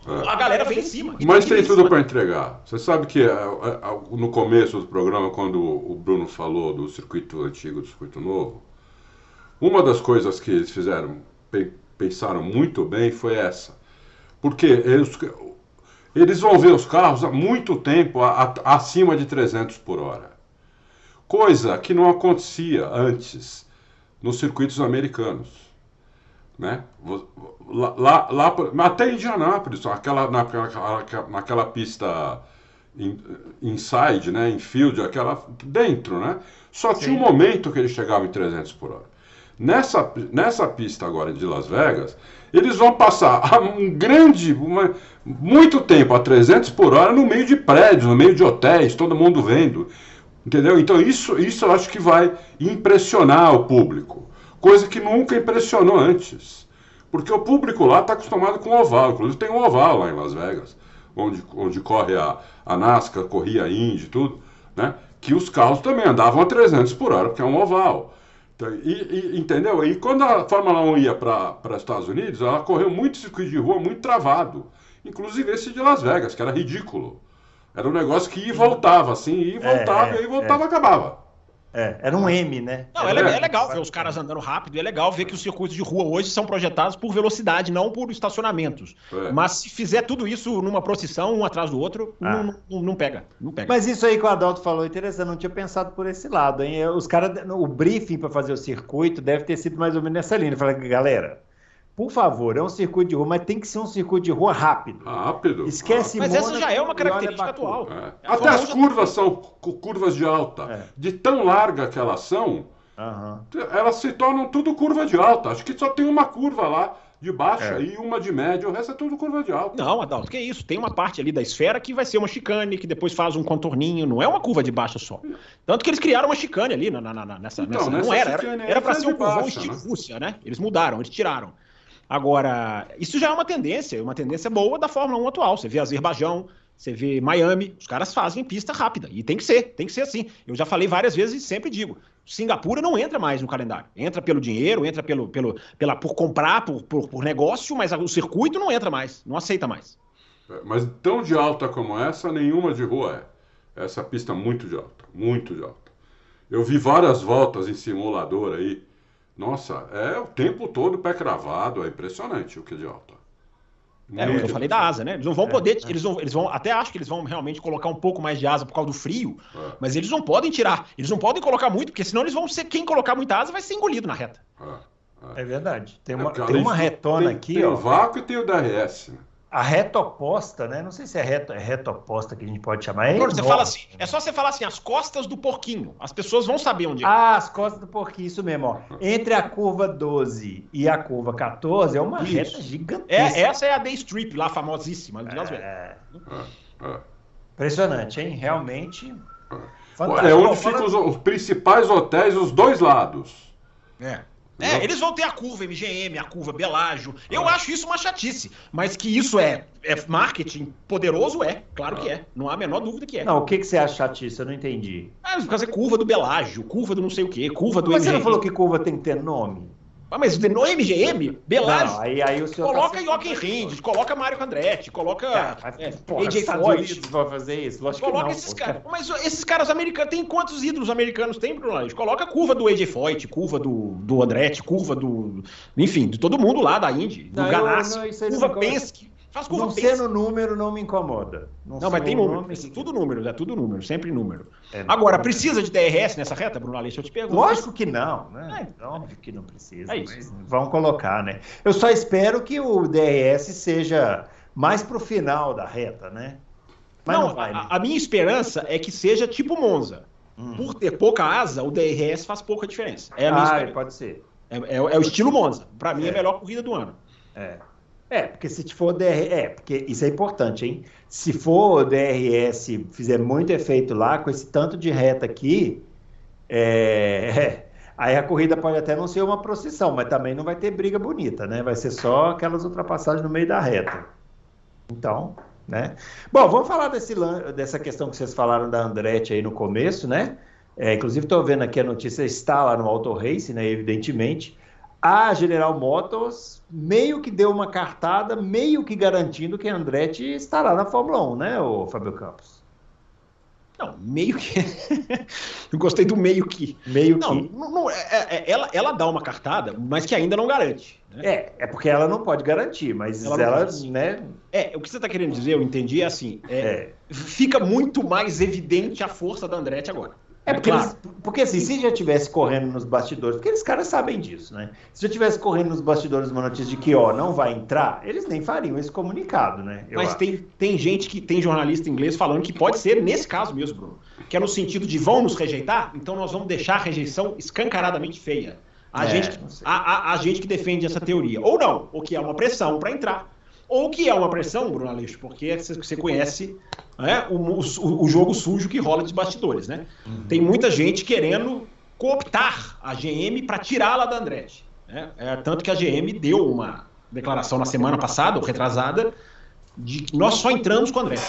é, é. A galera vem em cima. Mas tem tudo para entregar. Você sabe que é, é, no começo do programa, quando o Bruno falou do circuito antigo do circuito novo, uma das coisas que eles fizeram, pensaram muito bem, foi essa. Porque eles, eles vão ver os carros há muito tempo acima de 300 por hora. Coisa que não acontecia antes nos circuitos americanos. Né? Lá, lá, até Indianápolis, aquela, naquela, naquela pista inside, né, infield, aquela dentro, né? Só Sim. tinha um momento que ele chegava em 300 por hora. Nessa, nessa pista agora de Las Vegas, eles vão passar um grande, uma, muito tempo a 300 por hora no meio de prédios, no meio de hotéis, todo mundo vendo. Entendeu? Então isso, isso eu acho que vai impressionar o público. Coisa que nunca impressionou antes. Porque o público lá está acostumado com oval. Inclusive tem um oval lá em Las Vegas, onde, onde corre a, a NASCAR, corria a Indy tudo, né? Que os carros também andavam a 300 por hora, porque é um oval. Então, e, e, entendeu? E quando a Fórmula 1 ia para os Estados Unidos, ela correu muito circuito de rua, muito travado. Inclusive esse de Las Vegas, que era ridículo. Era um negócio que ia e voltava, assim, ia e voltava, é, e aí voltava e é. acabava. É, era um M, né? Não, é, é, legal ver os caras andando rápido, é legal ver que os circuitos de rua hoje são projetados por velocidade, não por estacionamentos. É. Mas se fizer tudo isso numa procissão, um atrás do outro, ah. não, não, não, pega, não pega. Mas isso aí que o Adalto falou é interessante, não tinha pensado por esse lado, hein? Os caras, o briefing para fazer o circuito deve ter sido mais ou menos nessa linha. Fala, galera, por favor, é um circuito de rua, mas tem que ser um circuito de rua rápido. Rápido. Esquece Mas essa já é uma característica atual. É. É Até as curvas são curvas de alta. É. De tão larga que elas são, uhum. elas se tornam tudo curva de alta. Acho que só tem uma curva lá de baixa é. e uma de média, o resto é tudo curva de alta. Não, Adalto, que isso? Tem uma parte ali da esfera que vai ser uma chicane, que depois faz um contorninho, não é uma curva de baixa só. Tanto que eles criaram uma chicane ali na, na, na nessa, então, nessa, Não era, era, era para ser um curvão estilo né? Rússia, né? Eles mudaram, eles tiraram. Agora, isso já é uma tendência, uma tendência boa da Fórmula 1 atual. Você vê Azerbaijão, você vê Miami, os caras fazem pista rápida. E tem que ser, tem que ser assim. Eu já falei várias vezes e sempre digo: Singapura não entra mais no calendário. Entra pelo dinheiro, entra pelo, pelo, pela, por comprar, por, por, por negócio, mas o circuito não entra mais, não aceita mais. É, mas tão de alta como essa, nenhuma de rua é. Essa pista muito de alta, muito de alta. Eu vi várias voltas em simulador aí nossa, é o tempo todo pé cravado, é impressionante o que de alta. É, eu falei da asa, né? Eles não vão é, poder, é. eles vão, eles vão, até acho que eles vão realmente colocar um pouco mais de asa por causa do frio, é. mas eles não podem tirar, eles não podem colocar muito, porque senão eles vão ser, quem colocar muita asa vai ser engolido na reta. É, é. é verdade. Tem uma, tem uma retona tem, aqui, tem ó. Tem o vácuo e tem o DRS, né? A reta oposta, né? Não sei se é reta, é reta oposta que a gente pode chamar. É, você fala assim, é só você falar assim, as costas do porquinho. As pessoas vão saber onde é. Ah, as costas do porquinho, isso mesmo. Ó. Entre a curva 12 e a curva 14 é uma isso. reta gigantesca. É, essa é a Day Strip, lá famosíssima de Las Vegas. É. É, é. Impressionante, hein? Realmente. Fantástico. É onde ficam os, os principais hotéis, os dois lados. É. É, eles vão ter a curva MGM, a curva Belágio. Eu ah. acho isso uma chatice. Mas que isso é, é marketing poderoso, é. Claro que é. Não há a menor dúvida que é. Não, o que, que você acha chatice? Eu não entendi. Ah, fazer curva do Belágio, curva do não sei o quê, curva do mas MGM. Mas você não falou que curva tem que ter nome? Ah, mas no MGM, Belágio. aí, aí tá coloca tá Joaquim Rindes, coloca Mário Andretti, coloca ah, é, porra, AJ Foyt. vai fazer isso? Lógico coloca não, esses caras. Mas esses caras americanos, tem quantos ídolos americanos tem, Bruno? Coloca a curva do AJ Foyt, curva do, do Andretti, curva do. Enfim, de todo mundo lá da Indy, do Ganassi, curva Penske. Faz curva não ser no número não me incomoda. Não, não mas tem número. Nome, tudo número, é tudo número, sempre número. É, Agora, precisa de DRS nessa reta, Bruno Alice? Eu te pergunto. Lógico que não, né? É, óbvio que não precisa. É vão colocar, né? Eu só espero que o DRS seja mais pro final da reta, né? Mas não, não vai, né? a, a, minha esperança é que seja tipo Monza. Hum. Por ter pouca asa, o DRS faz pouca diferença. É a minha ah, esperança. pode ser. É, é, é o estilo Monza. Para mim, é a melhor corrida do ano. É. É, porque se for DRS, é, porque isso é importante, hein? Se for DRS fizer muito efeito lá, com esse tanto de reta aqui, é, aí a corrida pode até não ser uma procissão, mas também não vai ter briga bonita, né? Vai ser só aquelas ultrapassagens no meio da reta. Então, né? Bom, vamos falar desse, dessa questão que vocês falaram da Andretti aí no começo, né? É, inclusive, estou vendo aqui a notícia, está lá no Auto Race, né? Evidentemente a General Motors meio que deu uma cartada, meio que garantindo que a Andretti estará na Fórmula 1, né, o Fábio Campos? Não, meio que. não gostei do meio que. Meio não, que. Não, não, é, é, é, ela, ela dá uma cartada, mas que ainda não garante. Né? É, é porque ela não pode garantir, mas ela, ela né? É, o que você está querendo dizer, eu entendi, é assim: é, é, fica muito mais evidente a força da Andretti agora. É porque, claro. eles, porque assim, se já tivesse correndo nos bastidores, porque eles caras sabem disso, né? Se já tivesse correndo nos bastidores uma notícia de que, ó, não vai entrar, eles nem fariam esse comunicado, né? Mas tem, tem gente que tem jornalista inglês falando que pode ser nesse caso mesmo, Bruno. Que é no sentido de vão nos rejeitar, então nós vamos deixar a rejeição escancaradamente feia. A, é, gente, a, a, a gente que defende essa teoria. Ou não, ou que é uma pressão para entrar ou que é uma pressão, Bruno Aleixo, porque você conhece né, o, o, o, jogo sujo que rola de bastidores, né? Uhum. Tem muita gente querendo cooptar a GM para tirá-la da Andretti. Né? É, tanto que a GM deu uma declaração na semana passada, ou retrasada, de que nós só entramos com a Andretti.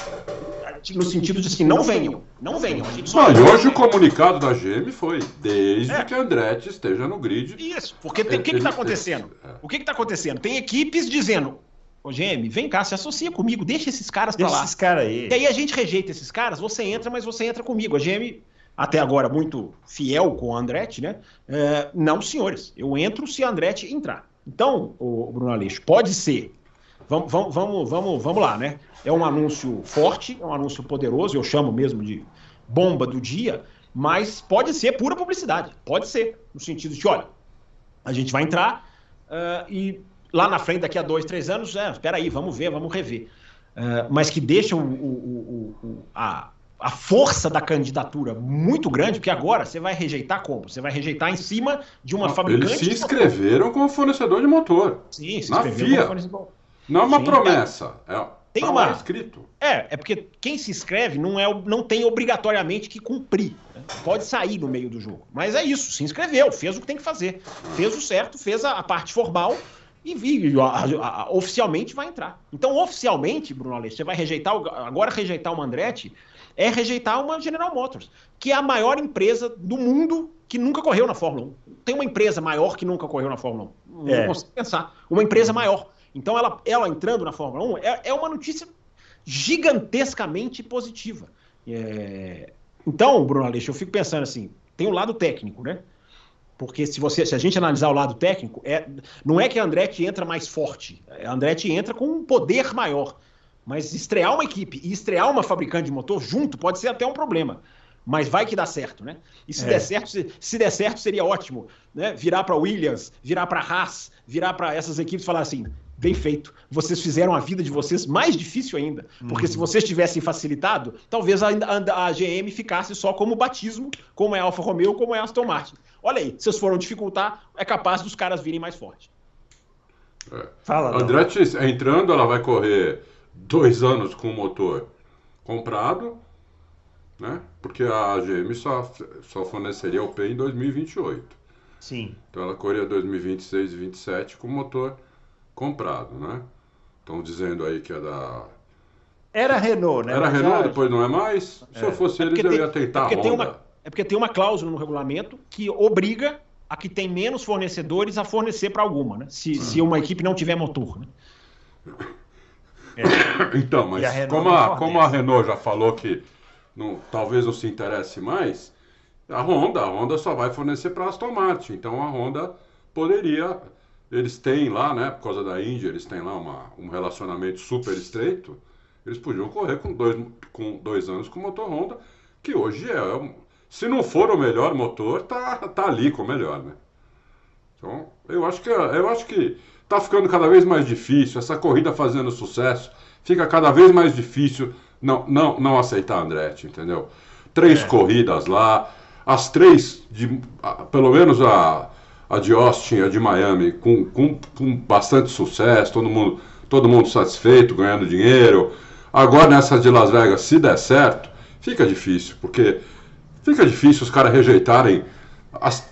No sentido de que não venham, não venham. A gente só não, e hoje o comunicado da GM foi desde é. que a Andretti esteja no grid. Isso, porque tem, o que está acontecendo? É. O que está acontecendo? Tem equipes dizendo Ô, GM, vem cá, se associa comigo, deixa esses caras deixa pra lá. esses caras aí. E aí a gente rejeita esses caras, você entra, mas você entra comigo. A GM, até agora, muito fiel com o Andretti, né? É, não, senhores, eu entro se a Andretti entrar. Então, o Bruno Aleixo, pode ser. Vamos, vamos, vamos, vamos, vamos lá, né? É um anúncio forte, é um anúncio poderoso, eu chamo mesmo de bomba do dia, mas pode ser pura publicidade. Pode ser, no sentido de, olha, a gente vai entrar uh, e lá na frente, daqui a dois, três anos, é, espera aí, vamos ver, vamos rever. Uh, mas que deixam o, o, o, a, a força da candidatura muito grande, porque agora você vai rejeitar como? Você vai rejeitar em cima de uma fabricante. Eles se inscreveram como fornecedor de motor. Sim, se na FIA. Fornecedor. Não é uma Sim, promessa. É, tem tá uma escrito. É, é porque quem se inscreve não, é, não tem obrigatoriamente que cumprir. Né? Pode sair no meio do jogo. Mas é isso, se inscreveu, fez o que tem que fazer. Fez o certo, fez a, a parte formal e, e a, a, oficialmente vai entrar. Então, oficialmente, Bruno Aleixo, você vai rejeitar, agora rejeitar uma Andretti é rejeitar uma General Motors, que é a maior empresa do mundo que nunca correu na Fórmula 1. Tem uma empresa maior que nunca correu na Fórmula 1. Não é. consigo pensar. Uma empresa maior. Então, ela, ela entrando na Fórmula 1 é, é uma notícia gigantescamente positiva. É... Então, Bruno Aleixo, eu fico pensando assim, tem o um lado técnico, né? Porque se você, se a gente analisar o lado técnico, é, não é que a Andretti entra mais forte. A Andretti entra com um poder maior. Mas estrear uma equipe e estrear uma fabricante de motor junto pode ser até um problema. Mas vai que dá certo, né? E se é. der certo, se, se, der certo, seria ótimo, né? Virar para Williams, virar para Haas, virar para essas equipes e falar assim: bem feito. Vocês fizeram a vida de vocês mais difícil ainda. Porque uhum. se vocês tivessem facilitado, talvez a, a, a, GM ficasse só como batismo, como é a Alfa Romeo, como é a Aston Martin. Olha aí, se vocês foram dificultar, é capaz dos caras virem mais forte. É. Fala. Andretti entrando, ela vai correr dois anos com o motor comprado, né? Porque a GM só, só forneceria o P em 2028. Sim. Então ela correria 2026 e 2027 com o motor comprado, né? Estão dizendo aí que é da. Era Renault, né? Era Renault, depois não é mais. Se é. eu fosse é eles, eu ia tentar é tem uma, é porque tem uma cláusula no regulamento que obriga a que tem menos fornecedores a fornecer para alguma, né? Se, se uma equipe não tiver motor, né? É. Então, mas a como, a, como a Renault já falou que não, talvez não se interesse mais, a Honda, a Honda só vai fornecer para a Aston Martin. Então a Honda poderia eles têm lá, né, por causa da Índia, eles têm lá uma, um relacionamento super estreito. Eles podiam correr com dois, com dois anos com o motor Honda, que hoje é, é se não for o melhor motor, tá, tá ali com o melhor, né? Então, eu acho que eu acho que tá ficando cada vez mais difícil, essa corrida fazendo sucesso, fica cada vez mais difícil não, não, não aceitar Andretti, entendeu? Três é. corridas lá, as três, de, pelo menos a, a de Austin, a de Miami, com, com, com bastante sucesso, todo mundo, todo mundo satisfeito, ganhando dinheiro. Agora nessa de Las Vegas, se der certo, fica difícil, porque fica difícil os caras rejeitarem as,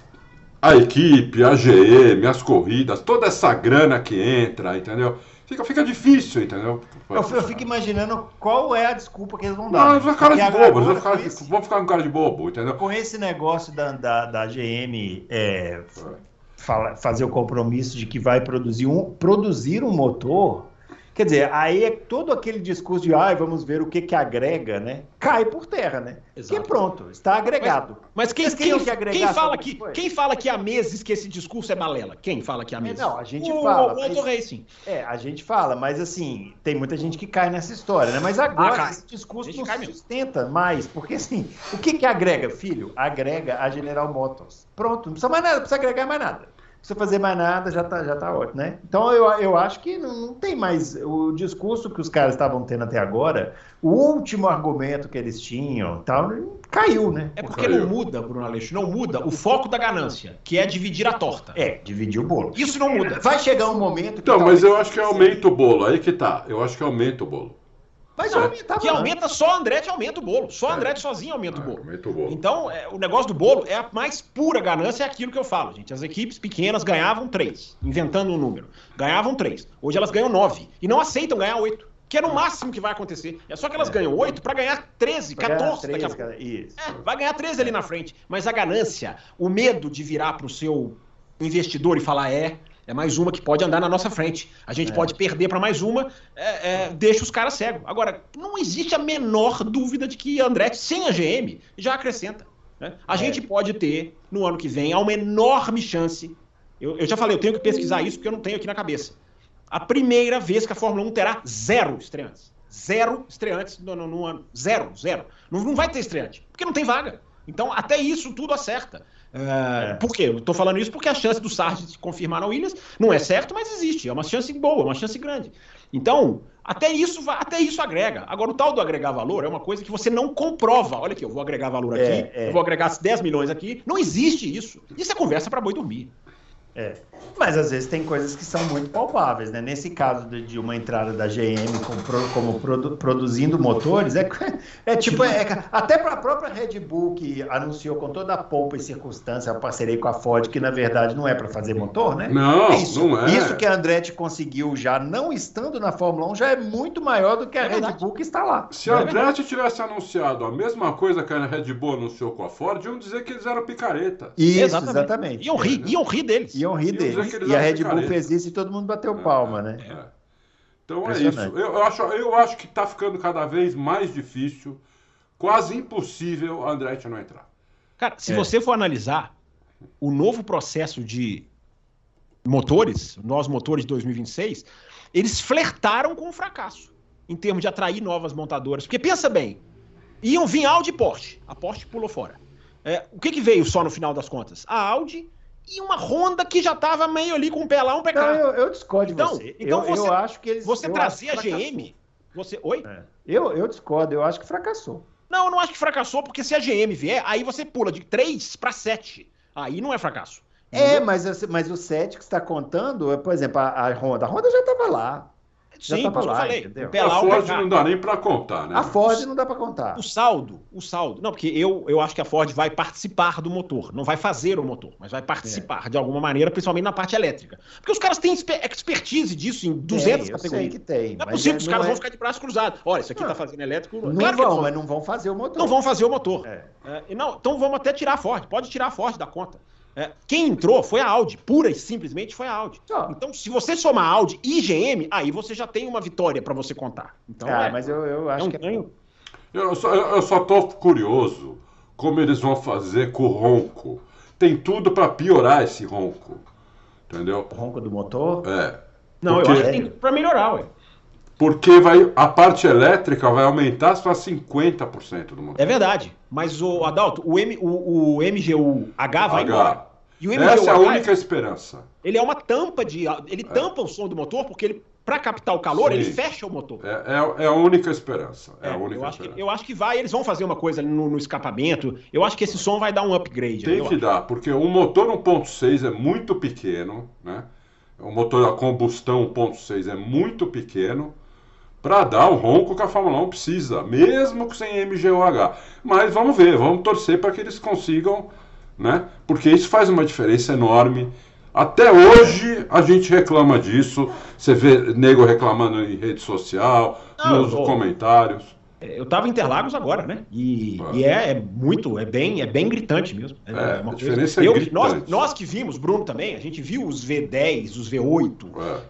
a equipe, a GM, as corridas, toda essa grana que entra, entendeu? Fica, fica difícil, entendeu? Eu, eu, fico imaginando qual é a desculpa que eles vão dar. Não, eles vão ficar de bobo, vão ficar, esse, vão ficar com cara de bobo, entendeu? Com esse negócio da, da, da GM é, fala, fazer o compromisso de que vai produzir um, produzir um motor. Quer dizer, aí é todo aquele discurso de ai, vamos ver o que que agrega, né? Cai por terra, né? Exato. Que pronto, está agregado. Mas, mas quem, quem, quem, quem fala que, quem fala que há meses que esse discurso é balela? Quem fala que há meses? É, não, a gente o, fala. O mas, Racing. É, a gente fala, mas assim, tem muita gente que cai nessa história, né? Mas agora ah, esse discurso não se sustenta mais, porque assim, o que que agrega, filho? Agrega a General Motors. Pronto, não precisa mais nada, não precisa agregar mais nada precisa fazer mais nada, já tá, já tá ótimo, né? Então eu, eu acho que não, não tem mais o discurso que os caras estavam tendo até agora, o último argumento que eles tinham, tal, caiu, né? É porque caiu. não muda, Bruno Aleixo, não muda o foco da ganância, que é dividir a torta. É, dividir o bolo. Isso não muda. Vai chegar um momento que Então, mas eu acho que aumenta o bolo, aí que tá. Eu acho que aumenta o bolo. Mas aumentar. Que aumenta só Andretti aumenta o bolo. Só é. Andretti sozinho aumenta o, é, bolo. aumenta o bolo. Então, é, o negócio do bolo é a mais pura ganância, é aquilo que eu falo, gente. As equipes pequenas ganhavam três, inventando um número. Ganhavam três. Hoje elas ganham nove. E não aceitam ganhar oito. Que é no máximo que vai acontecer. É só que elas é. ganham oito para ganhar 13, pra 14 ganhar 13, daqui a. Isso. É, vai ganhar 13 ali na frente. Mas a ganância, o medo de virar para o seu investidor e falar é, é mais uma que pode andar na nossa frente. A gente é. pode perder para mais uma, é, é, deixa os caras cegos. Agora, não existe a menor dúvida de que Andretti, sem a GM, já acrescenta. Né? A é. gente pode ter, no ano que vem, uma enorme chance. Eu, eu, já falei, eu tenho que pesquisar isso porque eu não tenho aqui na cabeça. A primeira vez que a Fórmula 1 terá zero estreantes. Zero estreantes no, no, no ano. Zero, zero. Não, não vai ter estreante, porque não tem vaga. Então, até isso tudo acerta. É, por quê? Eu estou falando isso porque a chance do Sargent confirmar na Williams não é certo, mas existe. É uma chance boa, uma chance grande. Então, até isso, até isso agrega. Agora, o tal do agregar valor é uma coisa que você não comprova. Olha aqui, eu vou agregar valor aqui, é, é. eu vou agregar 10 milhões aqui. Não existe isso. Isso é conversa para boi dormir. É. Mas às vezes tem coisas que são muito palpáveis, né? Nesse caso de, de uma entrada da GM como, como produ, produzindo motores, é, é tipo, é, até para a própria Red Bull, que anunciou com toda a pompa e circunstância a parceria com a Ford, que na verdade não é para fazer motor, né? Não, isso, não é. Isso que a Andretti conseguiu já não estando na Fórmula 1 já é muito maior do que a é Red Bull que está lá. Se a é Andretti tivesse anunciado a mesma coisa que a Red Bull anunciou com a Ford, iam dizer que eles eram picareta. Isso, exatamente. exatamente. Iam rir, iam rir deles. Iam rir deles e a Red Bull fez isso e todo mundo bateu é, palma, né? É. Então é isso. Eu, eu, acho, eu acho que está ficando cada vez mais difícil, quase impossível a Andretti não entrar. Cara, se é. você for analisar o novo processo de motores, nós motores de 2026, eles flertaram com o fracasso em termos de atrair novas montadoras. Porque pensa bem, iam vir Audi e Porsche. A Porsche pulou fora. É, o que, que veio só no final das contas? A Audi e uma Honda que já estava meio ali com um pé lá, um pé cá. eu, eu discordo então, de você. Então eu, você, eu acho que eles. Você trazia a GM. Você, oi? É. Eu, eu discordo, eu acho que fracassou. Não, eu não acho que fracassou, porque se a GM vier, aí você pula de 3 para 7. Aí não é fracasso. É, mas, mas o 7 que está contando, por exemplo, a, a Honda. A Honda já estava lá. Sim, já lá, falei. Entendeu? A Ford não dá nem para contar, né? A Ford não dá para contar. O saldo, o saldo. Não, porque eu, eu acho que a Ford vai participar do motor. Não vai fazer o motor, mas vai participar é. de alguma maneira, principalmente na parte elétrica. Porque os caras têm expertise disso em 200 tem, categorias. que tem. Não é possível que os caras é... vão ficar de braços cruzados. Olha, isso aqui está fazendo elétrico. Não claro vão, vão, mas não vão fazer o motor. Não vão fazer o motor. É. É, não, então vamos até tirar a Ford. Pode tirar a Ford da conta. É, quem entrou foi a Audi, pura e simplesmente foi a Audi. Oh. Então, se você somar Audi e GM, aí você já tem uma vitória para você contar. Então, ah, é, mas eu, eu acho é um que é... Eu só, eu só tô curioso como eles vão fazer com o ronco. Tem tudo para piorar esse ronco. Entendeu? O ronco do motor? É. Não, Porque... eu acho que tem para melhorar, ué. Porque vai, a parte elétrica vai aumentar só 50% do motor. É verdade. Mas o Adalto, o, M, o, o MGU-H vai H. embora. E o Essa é a única esperança. Ele é uma tampa de. Ele é. tampa o som do motor, porque ele, para captar o calor, Sim. ele fecha o motor. É, é, é, a única esperança. É, a única eu, acho esperança. Que, eu acho que vai, eles vão fazer uma coisa no, no escapamento. Eu acho que esse som vai dar um upgrade. Tem que acho. dar, porque o motor 1.6 é muito pequeno, né? O motor a combustão 1.6 é muito pequeno para dar o ronco que a Fórmula 1 precisa, mesmo sem MGUH. Mas vamos ver, vamos torcer para que eles consigam, né? Porque isso faz uma diferença enorme. Até hoje a gente reclama disso. Você vê nego reclamando em rede social, Não, nos comentários. eu estava em Interlagos agora, né? E, ah. e é, é, muito, é bem, é bem gritante mesmo. É, é uma a diferença coisa... é eu, nós, nós que vimos, Bruno também, a gente viu os V10, os V8.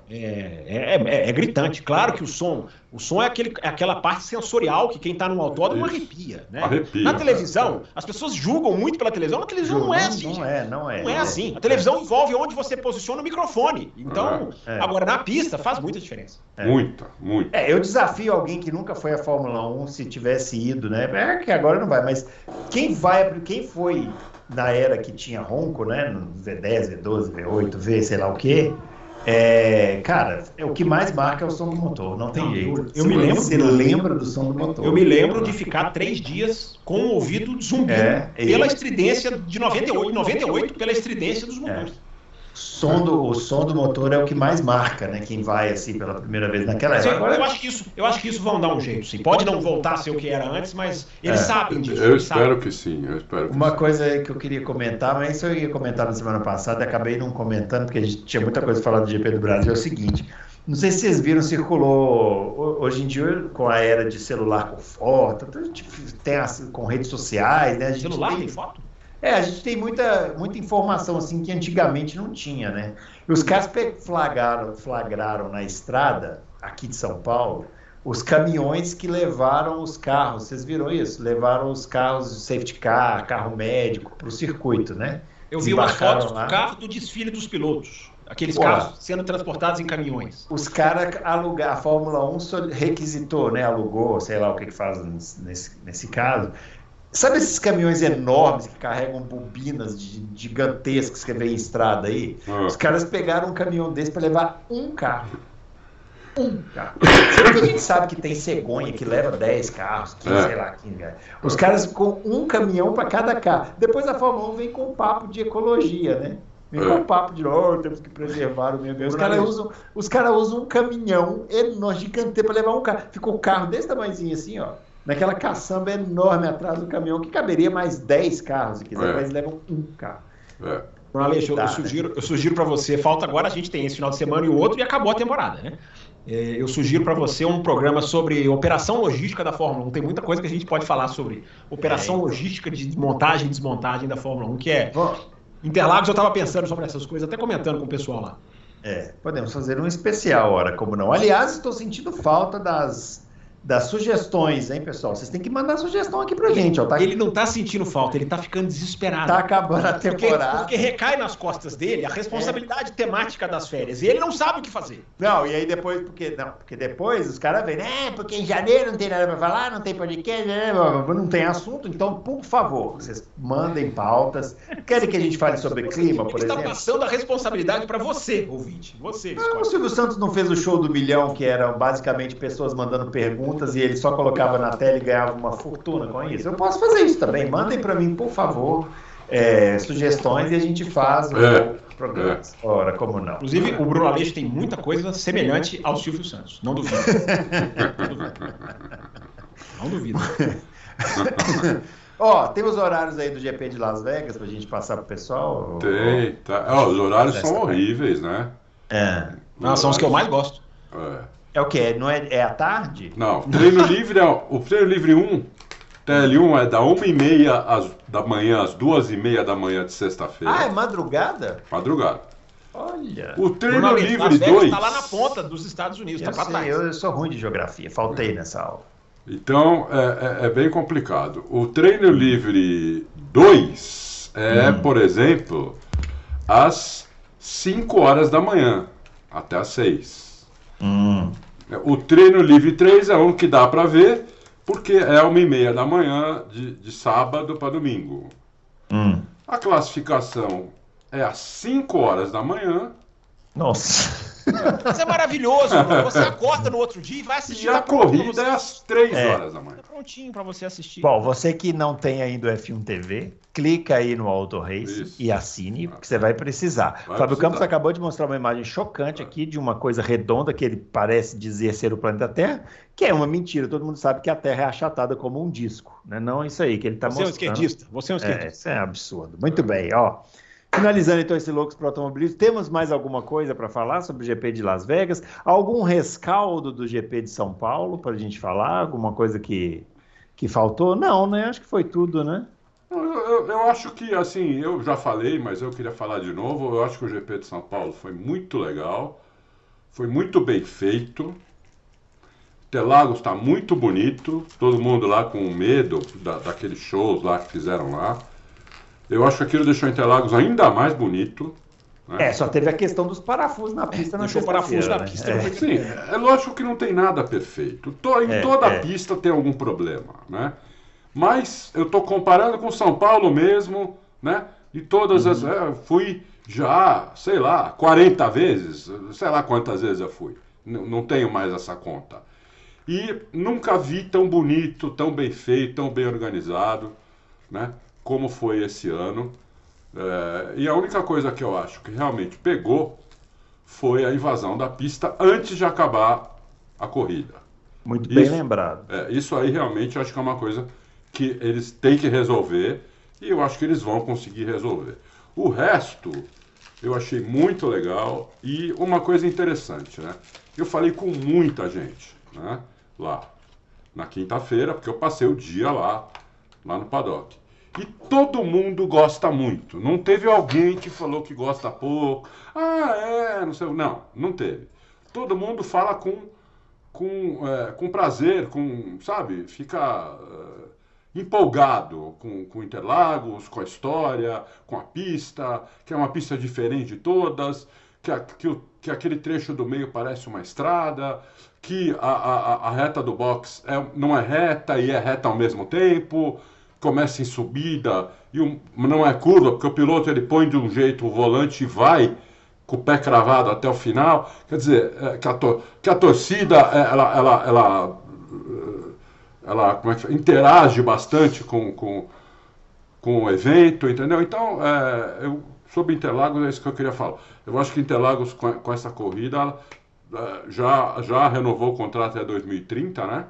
É. É, é, é, gritante. Claro que o som, o som é, aquele, é aquela parte sensorial que quem está no autódromo Isso. arrepia, né? Arrepia, Na televisão, as pessoas julgam muito pela televisão, a televisão não é assim. Não é, não é. Não é assim. A televisão envolve onde você posiciona o microfone. Então, agora na pista faz muita diferença. Muita, muita. É, eu desafio alguém que nunca foi à Fórmula 1 se tivesse ido, né? É que agora não vai, mas quem vai, quem foi na era que tinha ronco, né? No V10, V12, V8, V, sei lá o quê. É, cara, é o que mais marca é o som do motor, não tem jeito. Eu, eu me lembro. Você lembra do som do motor? Eu me lembro de ficar três dias com o ouvido zumbindo é, pela estridência de 98, 98 pela estridência dos motores. É som do, o som do motor é o que mais marca, né? Quem vai assim pela primeira vez naquela época. Agora... Eu, acho que isso, eu acho que isso vão dar um jeito, sim. Pode não voltar a ser o que era antes, mas eles é. sabem disso. Eu espero sabem. que sim, eu espero que Uma sim. coisa que eu queria comentar, mas isso eu ia comentar na semana passada, acabei não comentando, porque a gente tinha muita coisa para falar do GP do Brasil, é o seguinte. Não sei se vocês viram, circulou hoje em dia com a era de celular com foto, a gente tem as, com redes sociais, né? A gente celular tem, tem foto? É, a gente tem muita, muita informação assim que antigamente não tinha, né? E os caras flagraram, flagraram na estrada aqui de São Paulo os caminhões que levaram os carros. Vocês viram isso? Levaram os carros de safety car, carro médico para o circuito, né? Eu vi umas fotos lá. do carro do desfile dos pilotos. Aqueles Pô, carros sendo transportados em caminhões. Os caras alugaram, a Fórmula 1 requisitou, né? Alugou, sei lá o que, que faz nesse, nesse caso Sabe esses caminhões enormes que carregam bobinas gigantescas que vem em estrada aí? Ah. Os caras pegaram um caminhão desse para levar um carro. Um carro. Será que a gente sabe que tem cegonha que leva 10 carros, 15, é. sei lá, 15, Os caras com um caminhão para cada carro. Depois a Fórmula 1 vem com um papo de ecologia, né? Vem com um papo de, oh, temos que preservar o meio ambiente. Os caras usam, os cara usam um caminhão enorme, gigante para levar um carro. Ficou um carro desse tamanhozinho assim, ó naquela caçamba enorme atrás do caminhão, que caberia mais 10 carros, se quiser, é. mas levam um carro. É. Então, Aleixo, eu, sugiro, eu sugiro para você, falta agora, a gente tem esse final de semana e o outro, e acabou a temporada, né? É, eu sugiro para você um programa sobre operação logística da Fórmula 1. Tem muita coisa que a gente pode falar sobre operação é, logística de montagem e desmontagem da Fórmula 1, que é. Interlagos, eu estava pensando sobre essas coisas, até comentando com o pessoal lá. É, podemos fazer um especial, ora, como não. Aliás, estou sentindo falta das das sugestões, hein, pessoal? Vocês têm que mandar sugestão aqui pra gente, ó. Tá... Ele não tá sentindo falta, ele tá ficando desesperado. Tá acabando a temporada. Porque, porque recai nas costas dele a responsabilidade é. temática das férias. E ele não sabe o que fazer. Não, e aí depois, porque. Não, porque depois os caras vêm, é, porque em janeiro não tem nada pra falar, não tem podcast, né, não tem assunto. Então, por favor, vocês mandem pautas. Querem que a gente fale sobre clima, por exemplo? Ele está passando a responsabilidade para você, ouvinte. Você, não, O Silvio Santos não fez o show do milhão, que era basicamente pessoas mandando perguntas perguntas e ele só colocava na tela e ganhava uma fortuna com isso. Eu posso fazer isso também. Mandem para mim, por favor, é, sugestões e a gente faz é. programas. É. Ora, como não? Inclusive, o Bruno Aleixo tem muita coisa semelhante ao Silvio Santos. Não duvido. Não duvido. Ó, oh, tem os horários aí do GP de Las Vegas pra gente passar pro pessoal? Tem, tá. Oh, os horários são horríveis, né? É. Não, são os que eu mais gosto. É. É o quê? Não é, é à tarde? Não, treino livre é, o treino livre 1, TL1 é da 1h30 da manhã às 2h30 da manhã de sexta-feira. Ah, é madrugada? Madrugada. Olha. O treino Bruno, livre 2 está lá na ponta dos Estados Unidos, está para trás. Eu, eu, sou ruim de geografia, faltei nessa aula. Então é, é, é bem complicado. O treino livre 2 é, hum. por exemplo, às 5 horas da manhã até às 6. Hum. O treino livre 3 é um que dá para ver, porque é uma e meia da manhã de, de sábado para domingo. Hum. A classificação é às 5 horas da manhã. Nossa. Isso é maravilhoso, mano. Você acorda no outro dia e vai assistir. E a corrida é às 3 é. horas da manhã. Tá prontinho para você assistir. Bom, você que não tem ainda o F1 TV, clica aí no Auto Race Isso. e assine, porque você vai precisar. Vai Fábio precisar. Campos acabou de mostrar uma imagem chocante aqui de uma coisa redonda que ele parece dizer ser o planeta Terra, que é uma mentira. Todo mundo sabe que a Terra é achatada como um disco, né? Não isso aí que ele está mostrando. Você é um esquerdista. Você é um esquerdista. É, isso é absurdo. Muito bem, ó. Finalizando então esse Loucos para Automobilismo, temos mais alguma coisa para falar sobre o GP de Las Vegas? Algum rescaldo do GP de São Paulo para a gente falar? Alguma coisa que, que faltou? Não, né? Acho que foi tudo, né? Eu, eu, eu, acho que, assim, eu já falei, mas eu queria falar de novo. Eu acho que o GP de São Paulo foi muito legal, foi muito bem feito. Interlagos está muito bonito, todo mundo lá com medo da, daqueles shows lá que fizeram lá. Eu acho que aquilo deixou Interlagos ainda mais bonito. Né? É, só teve a questão dos parafusos na pista. É, deixou parafuso na né? pista. É. Sim, é lógico que não tem nada perfeito. Em é, toda é. pista tem algum problema, né? Mas eu estou comparando com São Paulo mesmo, né? E todas as... Uhum. É, fui já, sei lá, 40 vezes, sei lá quantas vezes eu fui. N não tenho mais essa conta. E nunca vi tão bonito, tão bem feito, tão bem organizado, né? Como foi esse ano. É, e a única coisa que eu acho que realmente pegou foi a invasão da pista antes de acabar a corrida. Muito bem isso, lembrado. É, isso aí realmente eu acho que é uma coisa que eles têm que resolver e eu acho que eles vão conseguir resolver. O resto eu achei muito legal e uma coisa interessante, né? Eu falei com muita gente, né? Lá na quinta-feira, porque eu passei o dia lá, lá no paddock. E todo mundo gosta muito. Não teve alguém que falou que gosta pouco. Ah, é, não sei. Não, não teve. Todo mundo fala com, com, é, com prazer, com, sabe, fica. Uh, empolgado com, com Interlagos, com a história, com a pista, que é uma pista diferente de todas, que, a, que, o, que aquele trecho do meio parece uma estrada, que a, a, a reta do box é, não é reta e é reta ao mesmo tempo, começa em subida e um, não é curva, porque o piloto ele põe de um jeito o volante e vai com o pé cravado até o final. Quer dizer, é, que, a to, que a torcida é, ela, ela, ela ela como é interage bastante com, com, com o evento, entendeu? Então, é, eu, sobre Interlagos, é isso que eu queria falar. Eu acho que Interlagos, com, com essa corrida, é, já, já renovou o contrato até 2030, né?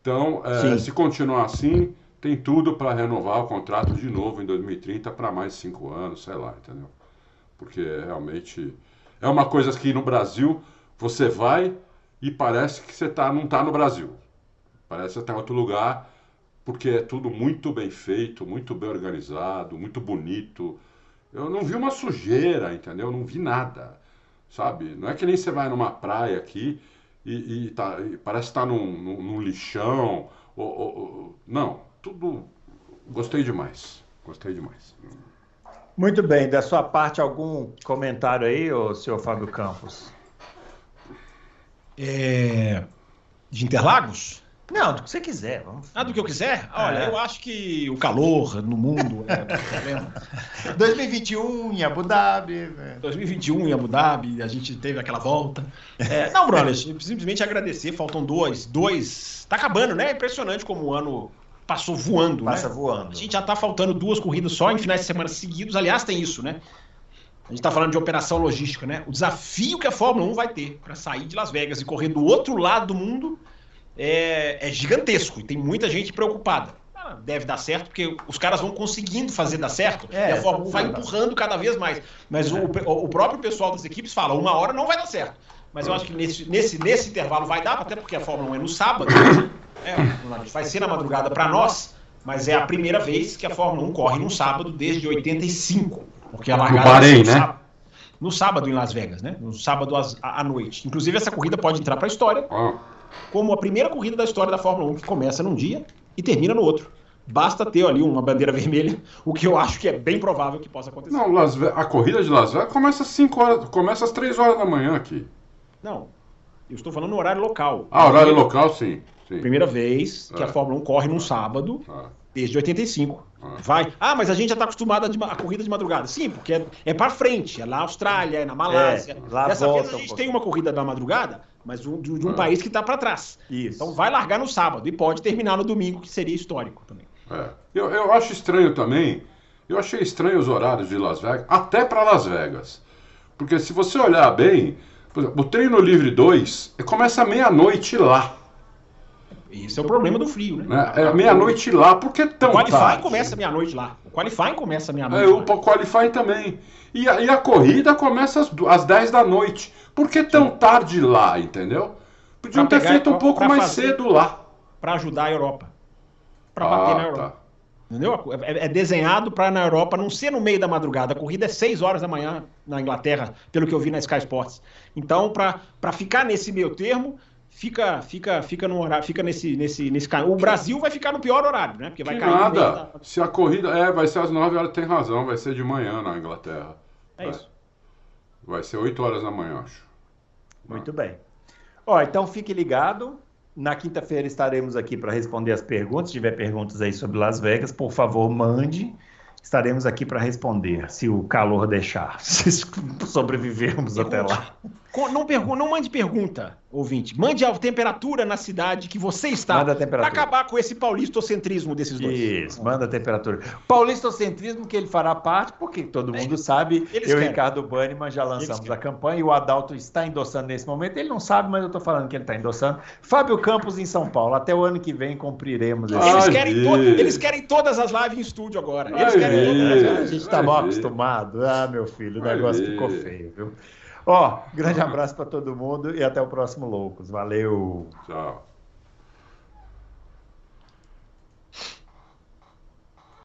Então, é, se continuar assim, tem tudo para renovar o contrato de novo em 2030 para mais cinco anos, sei lá, entendeu? Porque realmente é uma coisa que no Brasil você vai e parece que você tá, não está no Brasil. Parece até outro lugar, porque é tudo muito bem feito, muito bem organizado, muito bonito. Eu não vi uma sujeira, entendeu? Eu não vi nada, sabe? Não é que nem você vai numa praia aqui e, e, tá, e parece estar tá num, num, num, lixão. Ou, ou, não, tudo. Gostei demais. Gostei demais. Muito bem. Da sua parte, algum comentário aí, ô, senhor Fábio Campos? É... De Interlagos? Não, do que você quiser. Vamos... Ah, do que eu quiser? Olha, é. eu acho que o calor no mundo é problema. 2021 em Abu Dhabi. Né? 2021 em Abu Dhabi, a gente teve aquela volta. É, não, Bruno, simplesmente agradecer. Faltam dois. Dois. Tá acabando, né? Impressionante como o ano passou voando. Passa né? voando. A gente já tá faltando duas corridas só em finais de semana seguidos. Aliás, tem isso, né? A gente está falando de operação logística, né? O desafio que a Fórmula 1 vai ter para sair de Las Vegas e correr do outro lado do mundo é, é gigantesco e tem muita gente preocupada. Ah, deve dar certo, porque os caras vão conseguindo fazer dar certo é, e a Fórmula 1 vai empurrando cada vez mais. Mas o, o próprio pessoal das equipes fala, uma hora não vai dar certo. Mas eu acho que nesse, nesse, nesse intervalo vai dar, até porque a Fórmula 1 é no sábado. É, vai ser na madrugada para nós, mas é a primeira vez que a Fórmula 1 corre no sábado desde 85. Porque a largada Bahrein, né? Sábado, no sábado em Las Vegas, né? No sábado à noite. Inclusive, essa corrida pode entrar para a história. Como a primeira corrida da história da Fórmula 1 que começa num dia e termina no outro. Basta ter ali uma bandeira vermelha, o que eu acho que é bem provável que possa acontecer. Não, Las a corrida de Las Vegas começa às 5 horas, começa às 3 horas da manhã aqui. Não. Eu estou falando no horário local. Ah, horário local, sim. Sim. Primeira vez que é. a Fórmula 1 corre num sábado, é. desde 85. Ah. Vai. Ah, mas a gente já está acostumado a, a, corrida de madrugada. Sim, porque é, é para frente. É lá na Austrália, é na Malásia. É, lá Dessa vez a gente tem uma corrida da madrugada, mas de, de um país que está para trás. Isso. Então vai largar no sábado e pode terminar no domingo, que seria histórico também. É. Eu, eu acho estranho também. Eu achei estranho os horários de Las Vegas, até para Las Vegas. Porque se você olhar bem, por exemplo, o treino livre 2 começa meia-noite lá. Esse é o problema do frio, né? né? É meia-noite lá, por que tão O qualifying tarde? começa meia-noite lá. O qualifying começa meia-noite É, o qualifying também. E a, e a corrida começa às, às 10 da noite. Por que tão tarde lá, entendeu? Podiam Pra ter pegar- feito um pra- pouco pra mais fazer- cedo lá. Pra ajudar a Europa. Pra bater na Ah, Europa. tá. Entendeu? É, é desenhado para na Europa não ser no meio da madrugada. A corrida é 6 horas da manhã na Inglaterra, pelo que eu vi na Sky Sports. Então, para ficar nesse meio termo, fica fica fica no horário, fica nesse nesse nesse O Brasil vai ficar no pior horário, né? Porque vai Que cair nada. da- Se a corrida. É, vai ser às 9 horas, tem razão. Vai ser de manhã na Inglaterra. É isso. Vai ser 8 horas da manhã, acho. Muito bem. Ó, então fique ligado. Na quinta-feira estaremos aqui para responder as perguntas. Se tiver perguntas aí sobre Las Vegas, por favor, mande. Estaremos aqui para responder, se o calor deixar, se sobrevivermos até lá. Não, pergu não mande pergunta, ouvinte. Mande a temperatura na cidade que você está. Manda a Para acabar com esse paulistocentrismo desses dois. Isso, manda a temperatura. Paulistocentrismo que ele fará parte, porque todo mundo sabe, Eles eu e. Ricardo Banniman já lançamos a campanha e o Adalto está endossando nesse momento. Ele não sabe, mas eu estou falando que ele está endossando. Fábio Campos em São Paulo. Até o ano que vem cumpriremos esse. Eles querem, to- eles querem todas as lives em estúdio agora. Eles Ai, querem todas as A lives. gente está mal acostumado. Ah, meu filho, o negócio ficou feio, viu? Ó, grande abraço para todo mundo e até o próximo Loucos. Valeu! Tchau.